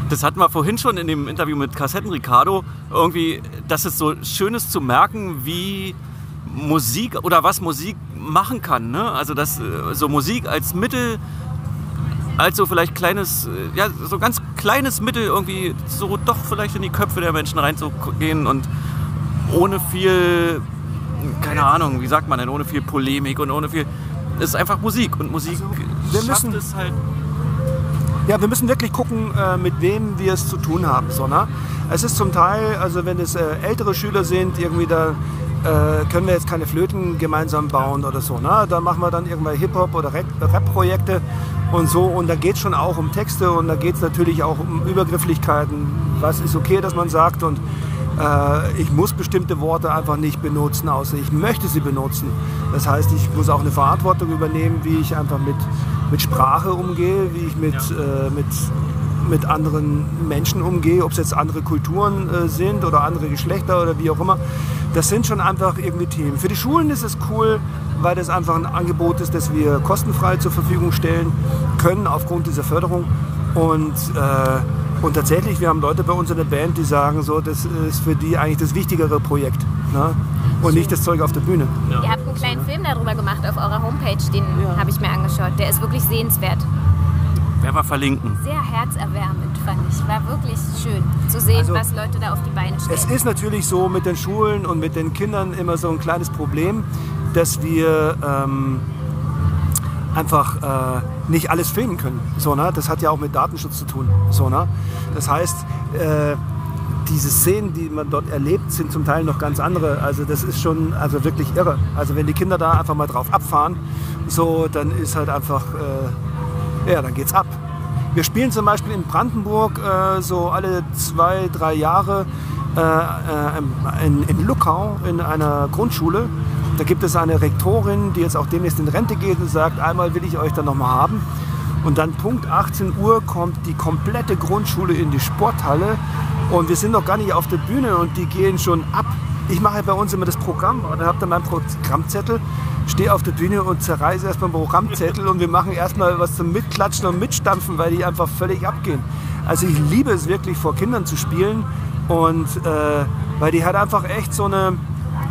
das hatten wir vorhin schon in dem Interview mit Kassetten Ricardo. Irgendwie, dass es so schön ist zu merken, wie Musik oder was Musik machen kann. Ne? Also, dass äh, so Musik als Mittel, als so vielleicht kleines, äh, ja, so ganz kleines Mittel irgendwie so doch vielleicht in die Köpfe der Menschen reinzugehen und ohne viel, keine Ahnung, wie sagt man denn, ohne viel Polemik und ohne viel. Es ist einfach Musik und Musik wir schafft müssen- es halt. Ja, wir müssen wirklich gucken, äh, mit wem wir es zu tun haben. So, ne? Es ist zum Teil, also wenn es äh, ältere Schüler sind, irgendwie da äh, können wir jetzt keine Flöten gemeinsam bauen oder so. Ne? Da machen wir dann irgendwelche Hip-Hop- oder Rap- Rap-Projekte und so. Und da geht es schon auch um Texte und da geht es natürlich auch um Übergrifflichkeiten. Was ist okay, dass man sagt und äh, ich muss bestimmte Worte einfach nicht benutzen, außer ich möchte sie benutzen. Das heißt, ich muss auch eine Verantwortung übernehmen, wie ich einfach mit, mit Sprache umgehe, wie ich mit, äh, mit, mit anderen Menschen umgehe, ob es jetzt andere Kulturen äh, sind oder andere Geschlechter oder wie auch immer. Das sind schon einfach irgendwie Themen. Für die Schulen ist es cool, weil das einfach ein Angebot ist, das wir kostenfrei zur Verfügung stellen können aufgrund dieser Förderung. Und, äh, und tatsächlich, wir haben Leute bei uns in der Band, die sagen, so, das ist für die eigentlich das wichtigere Projekt. Ne? Und nicht das Zeug auf der Bühne. Ihr habt einen kleinen Film darüber gemacht auf eurer Homepage, den habe ich mir angeschaut. Der ist wirklich sehenswert. Werden wir verlinken. Sehr herzerwärmend, fand ich. War wirklich schön zu sehen, Also, was Leute da auf die Beine stellen. Es ist natürlich so mit den Schulen und mit den Kindern immer so ein kleines Problem, dass wir, ähm, einfach äh, nicht alles filmen können. So, ne? Das hat ja auch mit Datenschutz zu tun. So, ne? Das heißt, äh, diese Szenen, die man dort erlebt, sind zum Teil noch ganz andere. Also das ist schon also wirklich irre. Also wenn die Kinder da einfach mal drauf abfahren, so, dann ist halt einfach, äh, ja, dann geht's ab. Wir spielen zum Beispiel in Brandenburg äh, so alle zwei, drei Jahre äh, äh, in, in Luckau in einer Grundschule. Da gibt es eine Rektorin, die jetzt auch demnächst in Rente geht und sagt, einmal will ich euch dann nochmal haben. Und dann Punkt 18 Uhr kommt die komplette Grundschule in die Sporthalle und wir sind noch gar nicht auf der Bühne und die gehen schon ab. Ich mache bei uns immer das Programm und habe dann meinen Programmzettel, stehe auf der Bühne und zerreiße erstmal den Programmzettel und wir machen erstmal was zum Mitklatschen und Mitstampfen, weil die einfach völlig abgehen. Also ich liebe es wirklich vor Kindern zu spielen und äh, weil die halt einfach echt so eine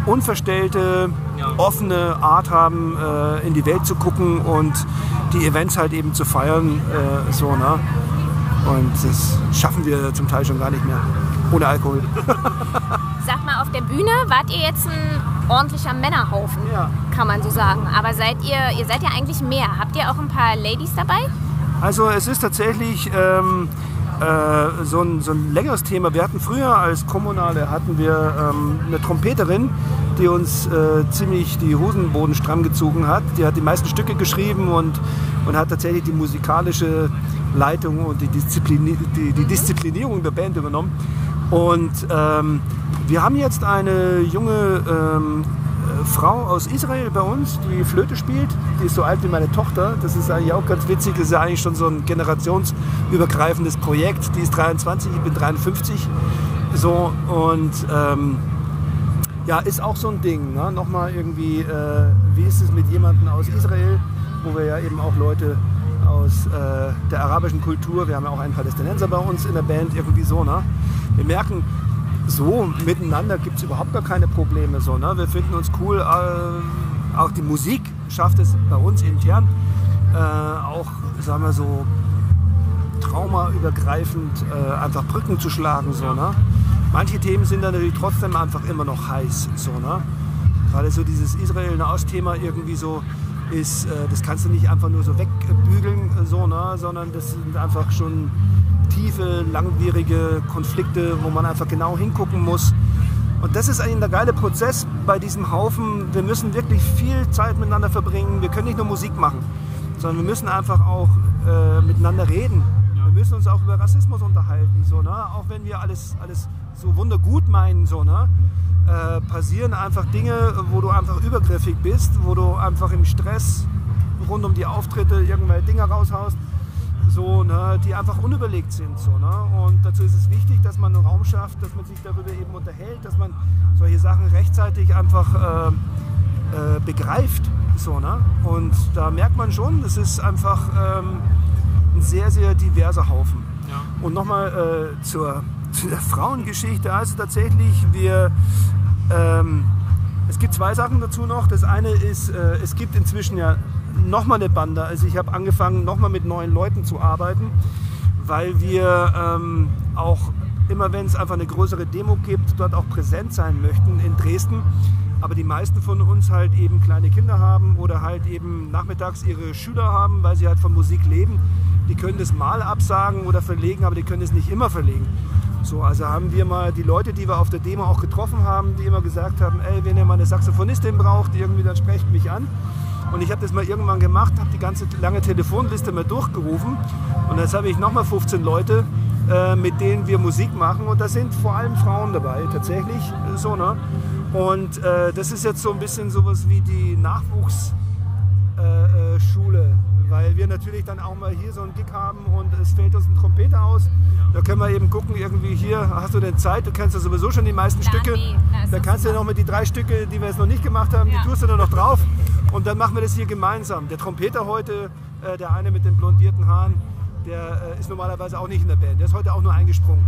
unverstellte, offene Art haben, äh, in die Welt zu gucken und die Events halt eben zu feiern. Äh, so, ne? Und das schaffen wir zum Teil schon gar nicht mehr. Ohne Alkohol. <laughs> Sag mal, auf der Bühne wart ihr jetzt ein ordentlicher Männerhaufen, Ja. Kann man so sagen. Aber seid ihr, ihr seid ja eigentlich mehr. Habt ihr auch ein paar Ladies dabei? Also es ist tatsächlich ähm, äh, so, ein, so ein längeres Thema. Wir hatten früher als Kommunale hatten wir ähm, eine Trompeterin, die uns äh, ziemlich die Hosenboden stramm gezogen hat. Die hat die meisten Stücke geschrieben und, und hat tatsächlich die musikalische Leitung und die, Disziplini die, die Disziplinierung der Band übernommen. Und ähm, wir haben jetzt eine junge ähm, äh, Frau aus Israel bei uns, die Flöte spielt. Die ist so alt wie meine Tochter. Das ist eigentlich auch ganz witzig. Das ist eigentlich schon so ein generationsübergreifendes Projekt. Die ist 23, ich bin 53. So und ähm, ja, ist auch so ein Ding. Ne? Nochmal irgendwie, äh, wie ist es mit jemandem aus Israel, wo wir ja eben auch Leute aus äh, der arabischen Kultur, wir haben ja auch einen Palästinenser bei uns in der Band, irgendwie so. Ne? Wir merken, so miteinander gibt es überhaupt gar keine Probleme. So, ne? Wir finden uns cool. Äh, auch die Musik schafft es bei uns intern äh, auch, sagen wir so, traumaübergreifend äh, einfach Brücken zu schlagen. So, ne? Manche Themen sind dann natürlich trotzdem einfach immer noch heiß. So, ne? Gerade so dieses Israel-Nahost-Thema irgendwie so ist, äh, das kannst du nicht einfach nur so wegbügeln, äh, so, ne? sondern das sind einfach schon tiefe, langwierige Konflikte, wo man einfach genau hingucken muss. Und das ist eigentlich der geile Prozess bei diesem Haufen. Wir müssen wirklich viel Zeit miteinander verbringen. Wir können nicht nur Musik machen, sondern wir müssen einfach auch äh, miteinander reden. Wir müssen uns auch über Rassismus unterhalten. So, ne? Auch wenn wir alles, alles so wundergut meinen, so, ne? äh, passieren einfach Dinge, wo du einfach übergriffig bist, wo du einfach im Stress rund um die Auftritte irgendwelche Dinge raushaust so, ne, die einfach unüberlegt sind. So, ne? Und dazu ist es wichtig, dass man einen Raum schafft, dass man sich darüber eben unterhält, dass man solche Sachen rechtzeitig einfach äh, äh, begreift. So, ne? Und da merkt man schon, das ist einfach ähm, ein sehr, sehr diverser Haufen. Und nochmal äh, zur, <laughs> zu der Frauengeschichte. Also tatsächlich, wir, ähm, es gibt zwei Sachen dazu noch. Das eine ist, äh, es gibt inzwischen ja nochmal eine Bande. Also ich habe angefangen, nochmal mit neuen Leuten zu arbeiten, weil wir ähm, auch immer, wenn es einfach eine größere Demo gibt, dort auch präsent sein möchten in Dresden. Aber die meisten von uns halt eben kleine Kinder haben oder halt eben nachmittags ihre Schüler haben, weil sie halt von Musik leben. Die können das mal absagen oder verlegen, aber die können es nicht immer verlegen. So, also haben wir mal die Leute, die wir auf der Demo auch getroffen haben, die immer gesagt haben, ey, wenn ihr mal eine Saxophonistin braucht, irgendwie, dann sprecht mich an. Und ich habe das mal irgendwann gemacht, habe die ganze lange Telefonliste mal durchgerufen. Und jetzt habe ich nochmal 15 Leute, äh, mit denen wir Musik machen. Und da sind vor allem Frauen dabei, tatsächlich. äh, So, ne? Und äh, das ist jetzt so ein bisschen sowas wie die Nachwuchsschule. Äh, Schule. weil wir natürlich dann auch mal hier so einen Gig haben und es fällt uns ein Trompeter aus. Da können wir eben gucken, irgendwie hier, hast du denn Zeit? Du kennst ja sowieso schon die meisten Stücke. Da kannst du ja noch mit die drei Stücke, die wir jetzt noch nicht gemacht haben, die tust du dann noch drauf. <laughs> Und dann machen wir das hier gemeinsam. Der Trompeter heute, äh, der eine mit den blondierten Haaren, der äh, ist normalerweise auch nicht in der Band. Der ist heute auch nur eingesprungen.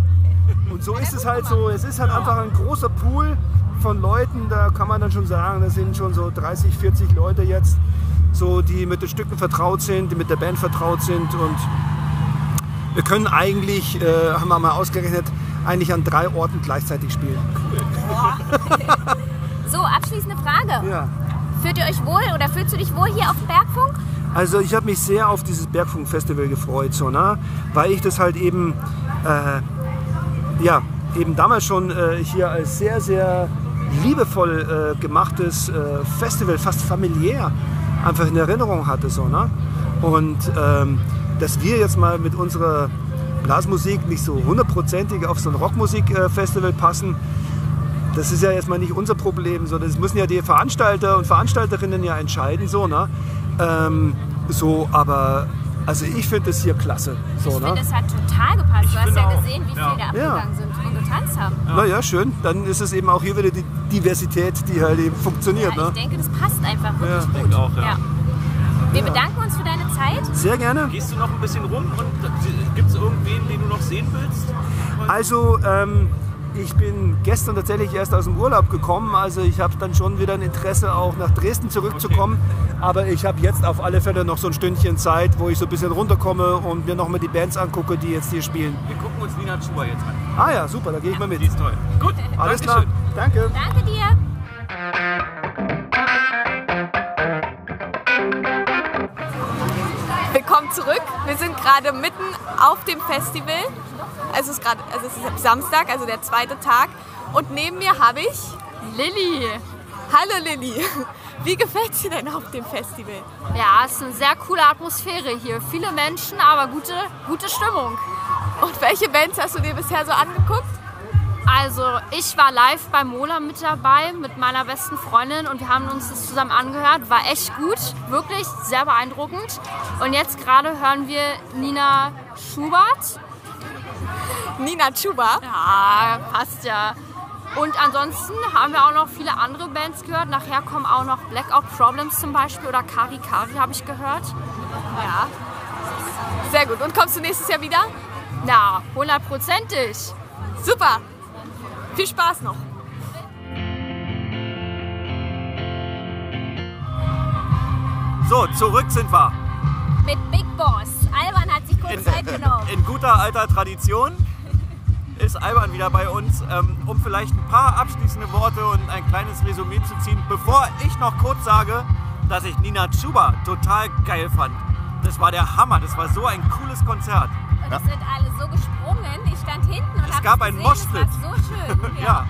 Und so ist es halt so. Es ist halt einfach ein großer Pool von Leuten. Da kann man dann schon sagen, das sind schon so 30, 40 Leute jetzt, so die mit den Stücken vertraut sind, die mit der Band vertraut sind. Und wir können eigentlich, äh, haben wir mal ausgerechnet, eigentlich an drei Orten gleichzeitig spielen. <laughs> So, abschließende Frage. Ja. Fühlt ihr euch wohl oder fühlst du dich wohl hier auf dem Bergfunk? Also ich habe mich sehr auf dieses Bergfunk-Festival gefreut, so, ne? weil ich das halt eben, äh, ja, eben damals schon äh, hier als sehr, sehr liebevoll äh, gemachtes äh, Festival, fast familiär, einfach in Erinnerung hatte. So, ne? Und ähm, dass wir jetzt mal mit unserer Blasmusik nicht so hundertprozentig auf so ein Rockmusikfestival passen, das ist ja erstmal nicht unser Problem, sondern das müssen ja die Veranstalter und Veranstalterinnen ja entscheiden. So, ne? Ähm, so aber also ich finde das hier klasse. So, Ich ne? finde, es hat total gepasst. Du hast ja auch. gesehen, wie Ja. viele da abgegangen sind und getanzt haben. Naja, schön. Dann ist es eben auch hier wieder die Diversität, die halt eben funktioniert. Ja, Ne? ich denke, das passt einfach wirklich Ja, gut. denke auch, ja. Wir bedanken uns für deine Zeit. Sehr gerne. Gehst du noch ein bisschen rum und gibt es irgendwen, den du noch sehen willst? Also, ähm, ich bin gestern tatsächlich erst aus dem Urlaub gekommen. Also ich habe dann schon wieder ein Interesse, auch nach Dresden zurückzukommen. Aber ich habe jetzt auf alle Fälle noch so ein Stündchen Zeit, wo ich so ein bisschen runterkomme und mir nochmal die Bands angucke, die jetzt hier spielen. Wir gucken uns Nina Chuba jetzt an. Ah ja, super, da gehe ich mal mit. Die ist toll. Gut, Alles klar. Danke. Danke dir. Willkommen zurück. Wir sind gerade mitten auf dem Festival. Also es ist gerade, also es ist Samstag, also der zweite Tag. Und neben mir habe ich Lilly. Hallo Lilly. Wie gefällt es dir denn auf dem Festival? Ja, es ist eine sehr coole Atmosphäre hier. Viele Menschen, aber gute, gute Stimmung. Und welche Bands hast du dir bisher so angeguckt? Also, ich war live bei Mola mit dabei mit meiner besten Freundin und wir haben uns das zusammen angehört. War echt gut, wirklich sehr beeindruckend. Und jetzt gerade hören wir Nina Schubert. Nina Chuba. Ja, passt ja. Und ansonsten haben wir auch noch viele andere Bands gehört. Nachher kommen auch noch Blackout Problems zum Beispiel oder Kari Kari habe ich gehört. Ja. Sehr gut. Und kommst du nächstes Jahr wieder? Ja, hundertprozentig. Super. Viel Spaß noch. So, zurück sind wir. Mit Big Boss. Alban hat sich kurz Zeit genommen. In guter alter Tradition ist Alban wieder bei uns, ähm, um vielleicht ein paar abschließende Worte und ein kleines Resümee zu ziehen, bevor ich noch kurz sage, dass ich Nina Chuba total geil fand. Das war der Hammer, das war so ein cooles Konzert. Und es sind alle so gesprungen. Ich stand hinten und Es gab einen war so schön. <laughs> Ja,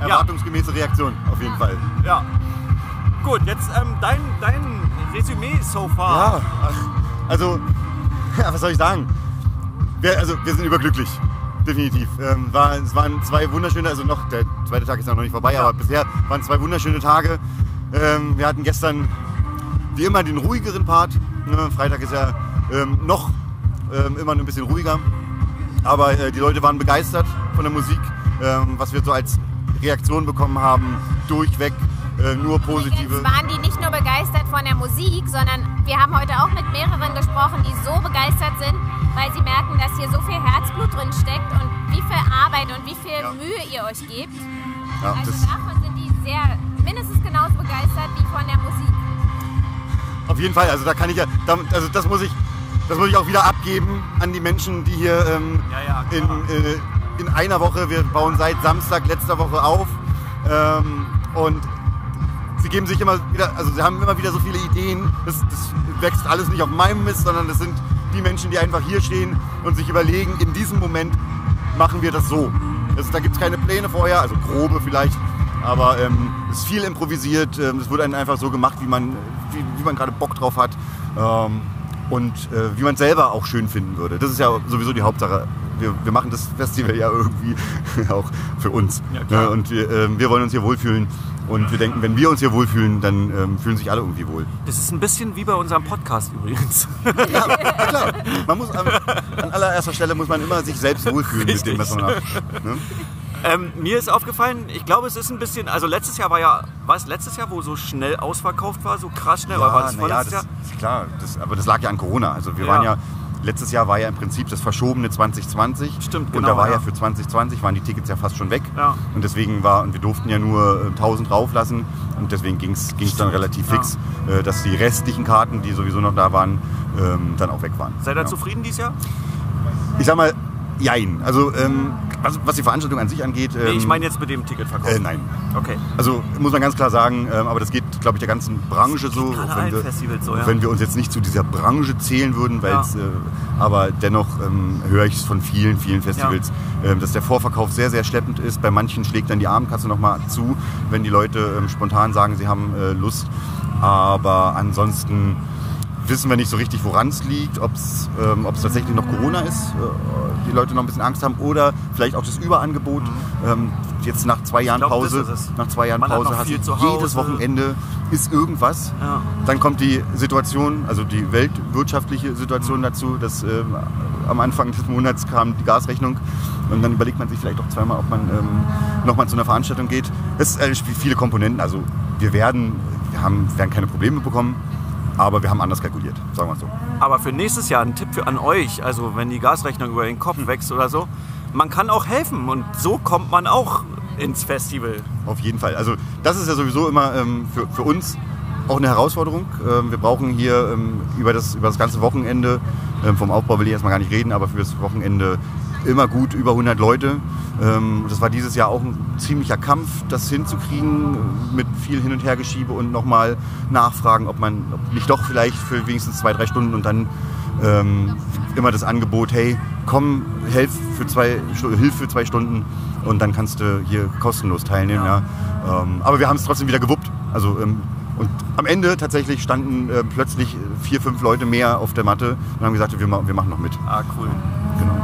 Erwartungsgemäße Reaktion, auf jeden Fall. ja. Gut, jetzt ähm, dein, dein Resümee so far. Ja, also, <laughs> ja, was soll ich sagen? Wir, also, wir sind überglücklich. Definitiv. Ähm, war, es waren zwei wunderschöne, also noch, der zweite Tag ist noch nicht vorbei, aber bisher waren zwei wunderschöne Tage. Ähm, wir hatten gestern wie immer den ruhigeren Part. Ne? Freitag ist ja ähm, noch ähm, immer ein bisschen ruhiger. Aber äh, die Leute waren begeistert von der Musik, ähm, was wir so als Reaktion bekommen haben, durchweg äh, nur positive. Jetzt waren die nicht nur begeistert von der Musik, sondern wir haben heute auch mit mehreren gesprochen, die so begeistert sind, weil sie merken, dass hier so viel Herzblut drin steckt und wie viel Arbeit und wie viel Mühe ihr euch gebt. Ja, Also das, davon sind die sehr mindestens genauso begeistert wie von der Musik. Auf jeden Fall, also da kann ich ja, also das muss ich, das muss ich auch wieder abgeben an die Menschen, die hier ähm, Ja, ja, in, äh, in einer Woche, wir bauen seit Samstag letzter Woche auf ähm, und sie geben sich immer wieder, also sie haben immer wieder so viele Ideen, das, das wächst alles nicht auf meinem Mist, sondern das sind die Menschen, die einfach hier stehen und sich überlegen, in diesem Moment machen wir das so. Das, da gibt es keine Pläne vorher, also grobe vielleicht, aber ähm, es ist viel improvisiert. Ähm, es wurde dann einfach so gemacht, wie man, wie, wie man gerade Bock drauf hat ähm, und äh, wie man selber auch schön finden würde. Das ist ja sowieso die Hauptsache. Wir, wir machen das Festival ja irgendwie <laughs> auch für uns. Ja. Ne? Und wir, ähm, wir wollen uns hier wohlfühlen. Und wir denken, wenn wir uns hier wohlfühlen, dann ähm, fühlen sich alle irgendwie wohl. Das ist ein bisschen wie bei unserem Podcast übrigens. Ja, na klar. Man muss an, an allererster Stelle muss man immer sich selbst wohlfühlen mit dem, was man macht. Ne? Ähm, mir ist aufgefallen, ich glaube, es ist ein bisschen, also letztes Jahr war ja, war es letztes Jahr, wo so schnell ausverkauft war, so krass schnell, oder war das na ja, vorletztes das Jahr? klar. Das, aber das lag ja an Corona. Also wir Ja. waren ja, letztes Jahr war ja im Prinzip das verschobene 2020. Stimmt, Und genau, da war ja. ja. für 2020 waren die Tickets ja fast schon weg. Ja. Und deswegen war, und wir durften ja nur äh, 1000 rauflassen. Und deswegen ging es dann relativ Ja. fix, äh, dass die restlichen Karten, die sowieso noch da waren, ähm, dann auch weg waren. Seid ihr Ja. zufrieden dieses Jahr? Ich sag mal, jein. Also ähm, was, was die Veranstaltung an sich angeht. Nee, ich ähm, meine jetzt mit dem Ticketverkauf. äh, nein. Okay. Also muss man ganz klar sagen, ähm, aber das geht, glaube ich, der ganzen Branche so. Wenn wir, so, ja. wenn wir uns jetzt nicht zu dieser Branche zählen würden, weil Ja. äh, aber dennoch ähm, höre ich es von vielen, vielen Festivals, ähm, dass der Vorverkauf sehr, sehr schleppend ist. Bei manchen schlägt dann die Abendkasse nochmal zu, wenn die Leute ähm, spontan sagen, sie haben äh, Lust. Aber ansonsten wissen wir nicht so richtig, woran es liegt, ob es ähm, ob's tatsächlich noch Corona ist, äh, die Leute noch ein bisschen Angst haben oder vielleicht auch das Überangebot. Ähm, jetzt nach zwei Jahren Mhm. glaub, Pause, nach zwei Jahren Man Pause hast du jedes. Wochenende ist irgendwas. Ja. Dann kommt die Situation, also die weltwirtschaftliche Situation dazu, dass ähm, am Anfang des Monats kam die Gasrechnung und dann überlegt man sich vielleicht auch zweimal, ob man ähm, nochmal zu einer Veranstaltung geht. Es äh, spielt viele Komponenten, also wir werden, wir haben, werden keine Probleme bekommen, aber wir haben anders kalkuliert, sagen wir so. Aber für nächstes Jahr ein Tipp für an euch, also wenn die Gasrechnung über den Kopf wächst oder so, man kann auch helfen und so kommt man auch ins Festival. Auf jeden Fall. Also das ist ja sowieso immer ähm, für, für uns auch eine Herausforderung. Ähm, wir brauchen hier ähm, über, das, über das ganze Wochenende, ähm, vom Aufbau will ich erstmal gar nicht reden, aber für das Wochenende immer gut über 100 Leute. Ähm, das war dieses Jahr auch ein ziemlicher Kampf, das hinzukriegen mit viel Hin- und Hergeschiebe und nochmal nachfragen, ob man ob nicht doch vielleicht für wenigstens zwei, drei Stunden und dann ähm, immer das Angebot, hey, komm, helf für zwei, hilf für zwei Stunden und dann kannst du hier kostenlos teilnehmen. Ja. Ähm, aber wir haben es trotzdem wieder gewuppt. Also, ähm, und am Ende tatsächlich standen äh, plötzlich vier, fünf Leute mehr auf der Matte und haben gesagt, wir, wir machen noch mit. Ah, cool. Genau.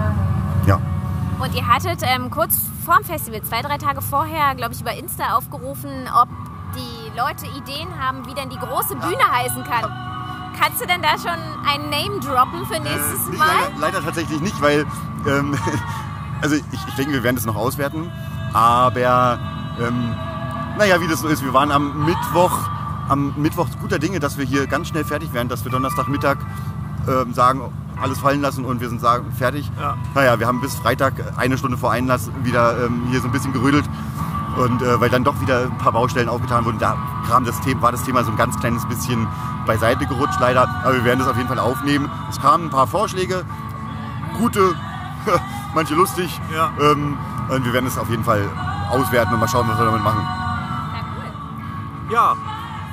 Und ihr hattet ähm, kurz vorm Festival, zwei, drei Tage vorher, glaube ich, über Insta aufgerufen, ob die Leute Ideen haben, wie denn die große Bühne heißen kann. Kannst du denn da schon ein Name droppen für nächstes Nicht, Mal? leider, leider tatsächlich nicht, weil ähm, <laughs> also ich, ich denke, wir werden das noch auswerten. Aber ähm, naja, wie das so ist, wir waren am Mittwoch, am Mittwoch guter Dinge, dass wir hier ganz schnell fertig werden, dass wir Donnerstagmittag ähm, sagen, alles fallen lassen und wir sind sagen, fertig. Ja. Naja, wir haben bis Freitag eine Stunde vor Einlass wieder ähm, hier so ein bisschen gerödelt. Und äh, weil dann doch wieder ein paar Baustellen aufgetan wurden, da kam das Thema, war das Thema so ein ganz kleines bisschen beiseite gerutscht leider. Aber wir werden das auf jeden Fall aufnehmen. Es kamen ein paar Vorschläge, gute, <laughs> manche lustig. Ja. Ähm, und wir werden es auf jeden Fall auswerten und mal schauen, was wir damit machen. Ja,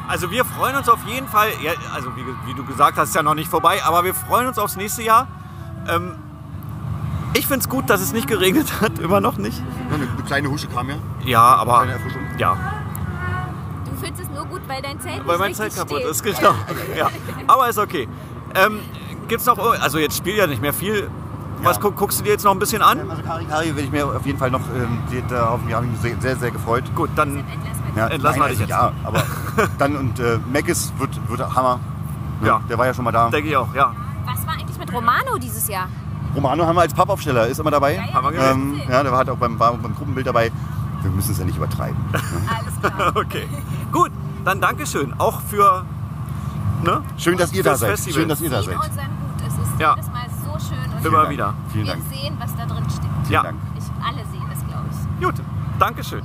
also wir freuen uns auf jeden Fall, ja, also wie, wie du gesagt hast, ist ja noch nicht vorbei, aber wir freuen uns aufs nächste Jahr. Ähm, ich finde es gut, dass es nicht geregnet hat, <laughs> immer noch nicht. Eine, eine kleine Husche kam ja. Ja, aber Kleine Erfrischung. ja, Du findest es nur gut, weil dein Zelt weil mein Zelt kaputt steht. ist, genau. Ja, aber ist okay. Ähm, gibt's noch, also jetzt spielt ja nicht mehr viel. Was Ja. guck, guckst du dir jetzt noch ein bisschen an? Also Kari Kari will ich mir auf jeden Fall noch, ähm, die, darauf habe ich mich sehr, sehr, sehr gefreut. Gut, dann Ja, Entlassen wir dich jetzt. Ja, aber <laughs> dann und äh, Meckes wird, wird Hammer. Ne? Ja. Der war ja schon mal da. denke ich auch, ja. Was war eigentlich mit Romano dieses Jahr? Romano haben wir als Pappaufsteller, ist immer dabei. Haben wir gesehen. Ähm, ja, der war halt auch beim, war beim Gruppenbild dabei. Wir müssen es ja nicht übertreiben. Alles klar. <laughs> Okay. Gut, dann Dankeschön. Auch für. Ne? Schön, dass ihr da seid. Festival. Schön, dass ihr da seid. Es ist Ja. jedes Mal so schön und Immer wieder. Vielen wir Dank. sehen, was da drin steckt. Ja. Ich, alle sehen das, glaube ich. Gut, Dankeschön.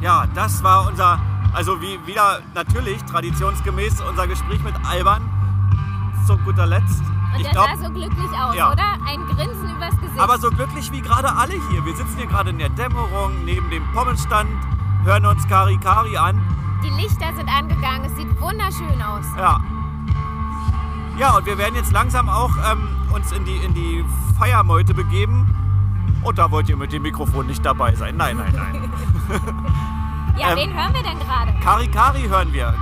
Ja, das war unser, also wie wieder natürlich traditionsgemäß unser Gespräch mit Alban zu guter Letzt. Und glaube, sah so glücklich aus, Ja. oder? Ein Grinsen übers Gesicht. aber so glücklich wie gerade alle hier. Wir sitzen hier gerade in der Dämmerung neben dem Pommesstand, hören uns Kari Kari an. Die Lichter sind angegangen. Es sieht wunderschön aus. Ja. Ja, und wir werden jetzt langsam auch ähm, uns in die, in die Feiermeute begeben. Und da wollt ihr mit dem Mikrofon nicht dabei sein. Nein, nein, nein. <laughs> Ja, Ähm, wen hören wir denn gerade? Kari Kari hören wir.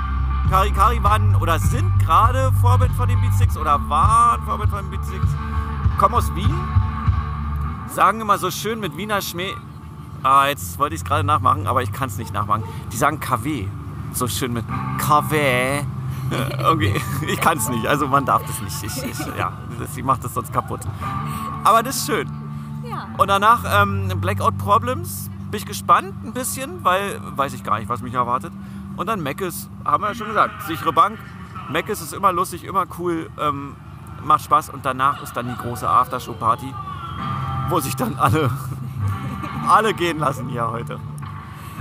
Kari Kari waren oder sind gerade Vorbild von den Beat Sticks oder waren Vorbild von den Beat Sticks. Kommen aus Wien. Sagen immer so schön mit Wiener Schmäh. Ah, jetzt wollte ich es gerade nachmachen, aber ich kann es nicht nachmachen. Die sagen KW. So schön mit KW. <laughs> Irgendwie, ich kann es nicht, also man darf das nicht. Ich, ich, ja, das, ich mache das sonst kaputt. Aber das ist schön. Und danach ähm, Blackout Problems. Bin ich gespannt ein bisschen, weil weiß ich gar nicht, was mich erwartet. Und dann Meckes, haben wir ja schon gesagt, sichere Bank. Meckes ist immer lustig, immer cool, ähm, macht Spaß. Und danach ist dann die große Aftershow-Party, wo sich dann alle, <laughs> alle gehen lassen hier heute.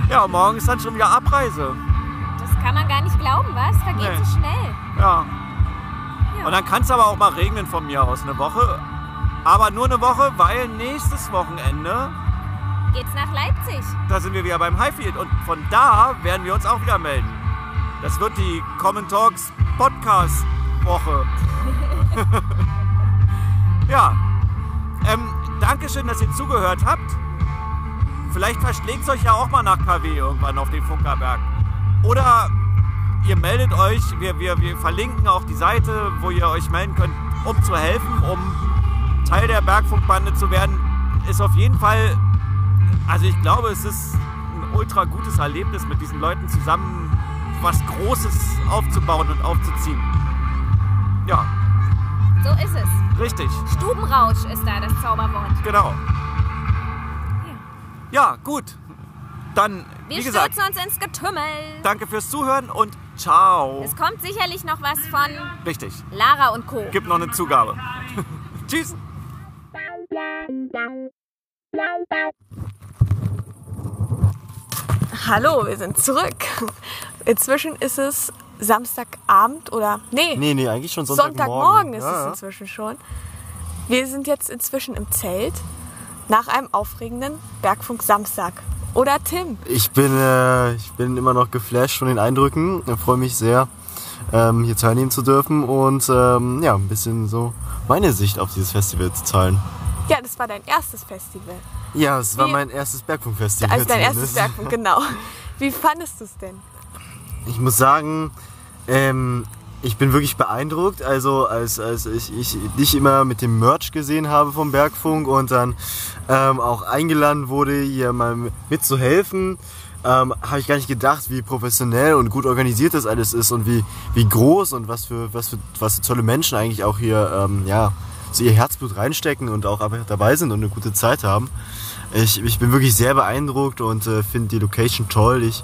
Ja, morgen ist dann schon wieder Abreise. Das kann man gar nicht glauben, was? Vergeht Nee. so schnell. Ja. Ja. Und dann kann es aber auch mal regnen von mir aus eine Woche. Aber nur eine Woche, weil nächstes Wochenende, Geht's nach Leipzig? da sind wir wieder beim Highfield. Und von da werden wir uns auch wieder melden. Das wird die Common Talks Podcast Woche. <laughs> ja. Ähm, Dankeschön, dass ihr zugehört habt. Vielleicht verschlägt es euch ja auch mal nach KW irgendwann auf den Funkerberg. Oder ihr meldet euch, wir, wir, wir verlinken auch die Seite, wo ihr euch melden könnt, um zu helfen, um Teil der Bergfunkbande zu werden. Ist auf jeden Fall, also ich glaube, es ist ein ultra gutes Erlebnis, mit diesen Leuten zusammen was Großes aufzubauen und aufzuziehen. Ja, So ist es. richtig. Stubenrausch ist da das Zauberwort. Genau. Ja, gut. Dann, Wir wie gesagt, stürzen uns ins Getümmel. danke fürs Zuhören und ciao. Es kommt sicherlich noch was von Richtig. Lara und Co. Gibt noch eine Zugabe. <laughs> Tschüss. Hallo, wir sind zurück. Inzwischen ist es Samstagabend oder nee, Nee, nee, eigentlich schon Sonntagmorgen. Sonntagmorgen ist Ja, es inzwischen schon. Wir sind jetzt inzwischen im Zelt nach einem aufregenden Bergfunk Samstag. Oder Tim? Ich bin, äh, ich bin immer noch geflasht von den Eindrücken. Ich freue mich sehr, ähm, hier teilnehmen zu dürfen und ähm, ja, ein bisschen so meine Sicht auf dieses Festival zu teilen. Ja, das war dein erstes Festival. Ja, es war Wie- mein erstes Bergfunkfestival. Also dein erstes. Bergfunk, genau. Wie fandest du es denn? Ich muss sagen, ähm, ich bin wirklich beeindruckt. Also als, als ich, ich dich immer mit dem Merch gesehen habe vom Bergfunk und dann ähm, auch eingeladen wurde, hier mal mitzuhelfen, ähm, habe ich gar nicht gedacht, wie professionell und gut organisiert das alles ist und wie, wie groß und was für, was für, was für tolle Menschen eigentlich auch hier ähm, ja, so ihr Herzblut reinstecken und auch einfach dabei sind und eine gute Zeit haben. Ich, ich bin wirklich sehr beeindruckt und äh, finde die Location toll. Ich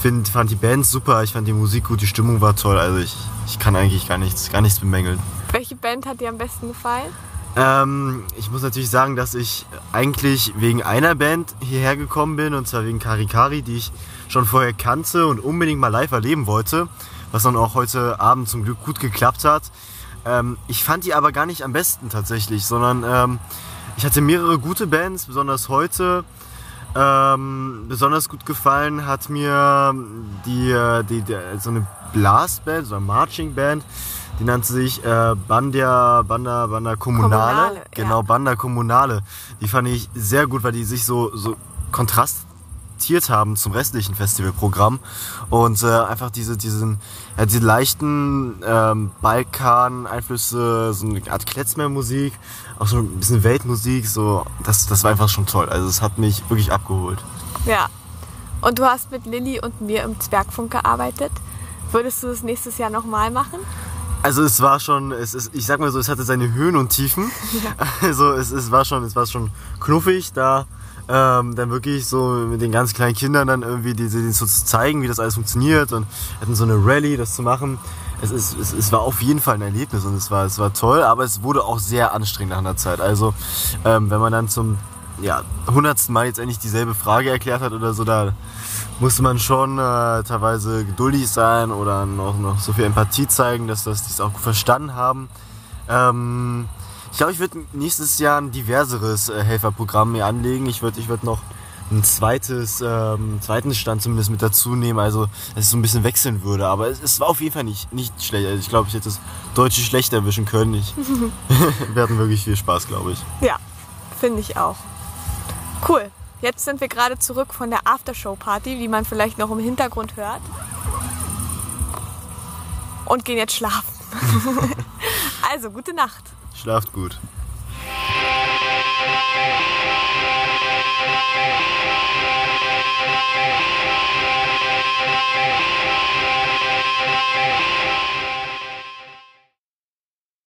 find, fand die Band super, ich fand die Musik gut, die Stimmung war toll. Also ich, ich kann eigentlich gar nichts, gar nichts bemängeln. Welche Band hat dir am besten gefallen? Ähm, ich muss natürlich sagen, dass ich eigentlich wegen einer Band hierher gekommen bin, und zwar wegen Karikari, die ich schon vorher kannte und unbedingt mal live erleben wollte, was dann auch heute Abend zum Glück gut geklappt hat. Ähm, ich fand die aber gar nicht am besten tatsächlich, sondern ähm, ich hatte mehrere gute Bands, besonders heute. Ähm, besonders gut gefallen hat mir die, äh, die, die so eine Blastband, so eine Marching Band, die nannte sich äh, Bandia, Banda, Banda Kommunale. Kommunale, genau, Banda Kommunale. Die fand ich sehr gut, weil die sich so, so kontrastiert haben zum restlichen Festivalprogramm und äh, einfach diese, diesen, ja, diese leichten ähm, Balkan-Einflüsse, so eine Art Kletzmer-Musik, auch so ein bisschen Weltmusik, so, das, das war einfach schon toll. Also es hat mich wirklich abgeholt. Ja. Und du hast mit Lilly und mir im Zwergfunk gearbeitet. Würdest du das nächstes Jahr nochmal machen? Also es war schon, es ist, ich sag mal so, es hatte seine Höhen und Tiefen. <laughs> Also es, es war schon, es war schon knuffig, da ähm, dann wirklich so mit den ganz kleinen Kindern dann irgendwie diese, denen so zu zeigen, wie das alles funktioniert und hatten so eine Rallye, das zu machen. Es, ist, es, es war auf jeden Fall ein Erlebnis und es war, es war toll, aber es wurde auch sehr anstrengend nach einer Zeit. Also ähm, wenn man dann zum ja, hundertsten Mal jetzt endlich dieselbe Frage erklärt hat oder so, da musste man schon äh, teilweise geduldig sein oder noch, noch so viel Empathie zeigen, dass das die es auch verstanden haben. Ähm, ich glaube, ich würde nächstes Jahr ein diverseres äh, Helferprogramm mir anlegen. Ich würde ich würd noch ein zweites, ähm, zweiten Stand zumindest mit dazu nehmen, also dass es so ein bisschen wechseln würde. Aber es, es war auf jeden Fall nicht, nicht schlecht. Also ich glaube, ich hätte das Deutsche schlecht erwischen können. Ich, <laughs> <laughs> wir hatten wirklich viel Spaß, glaube ich. Ja, finde ich auch. Cool. Jetzt sind wir gerade zurück von der Aftershow-Party, die man vielleicht noch im Hintergrund hört. Und gehen jetzt schlafen. <laughs> also, gute Nacht. Schlaft gut.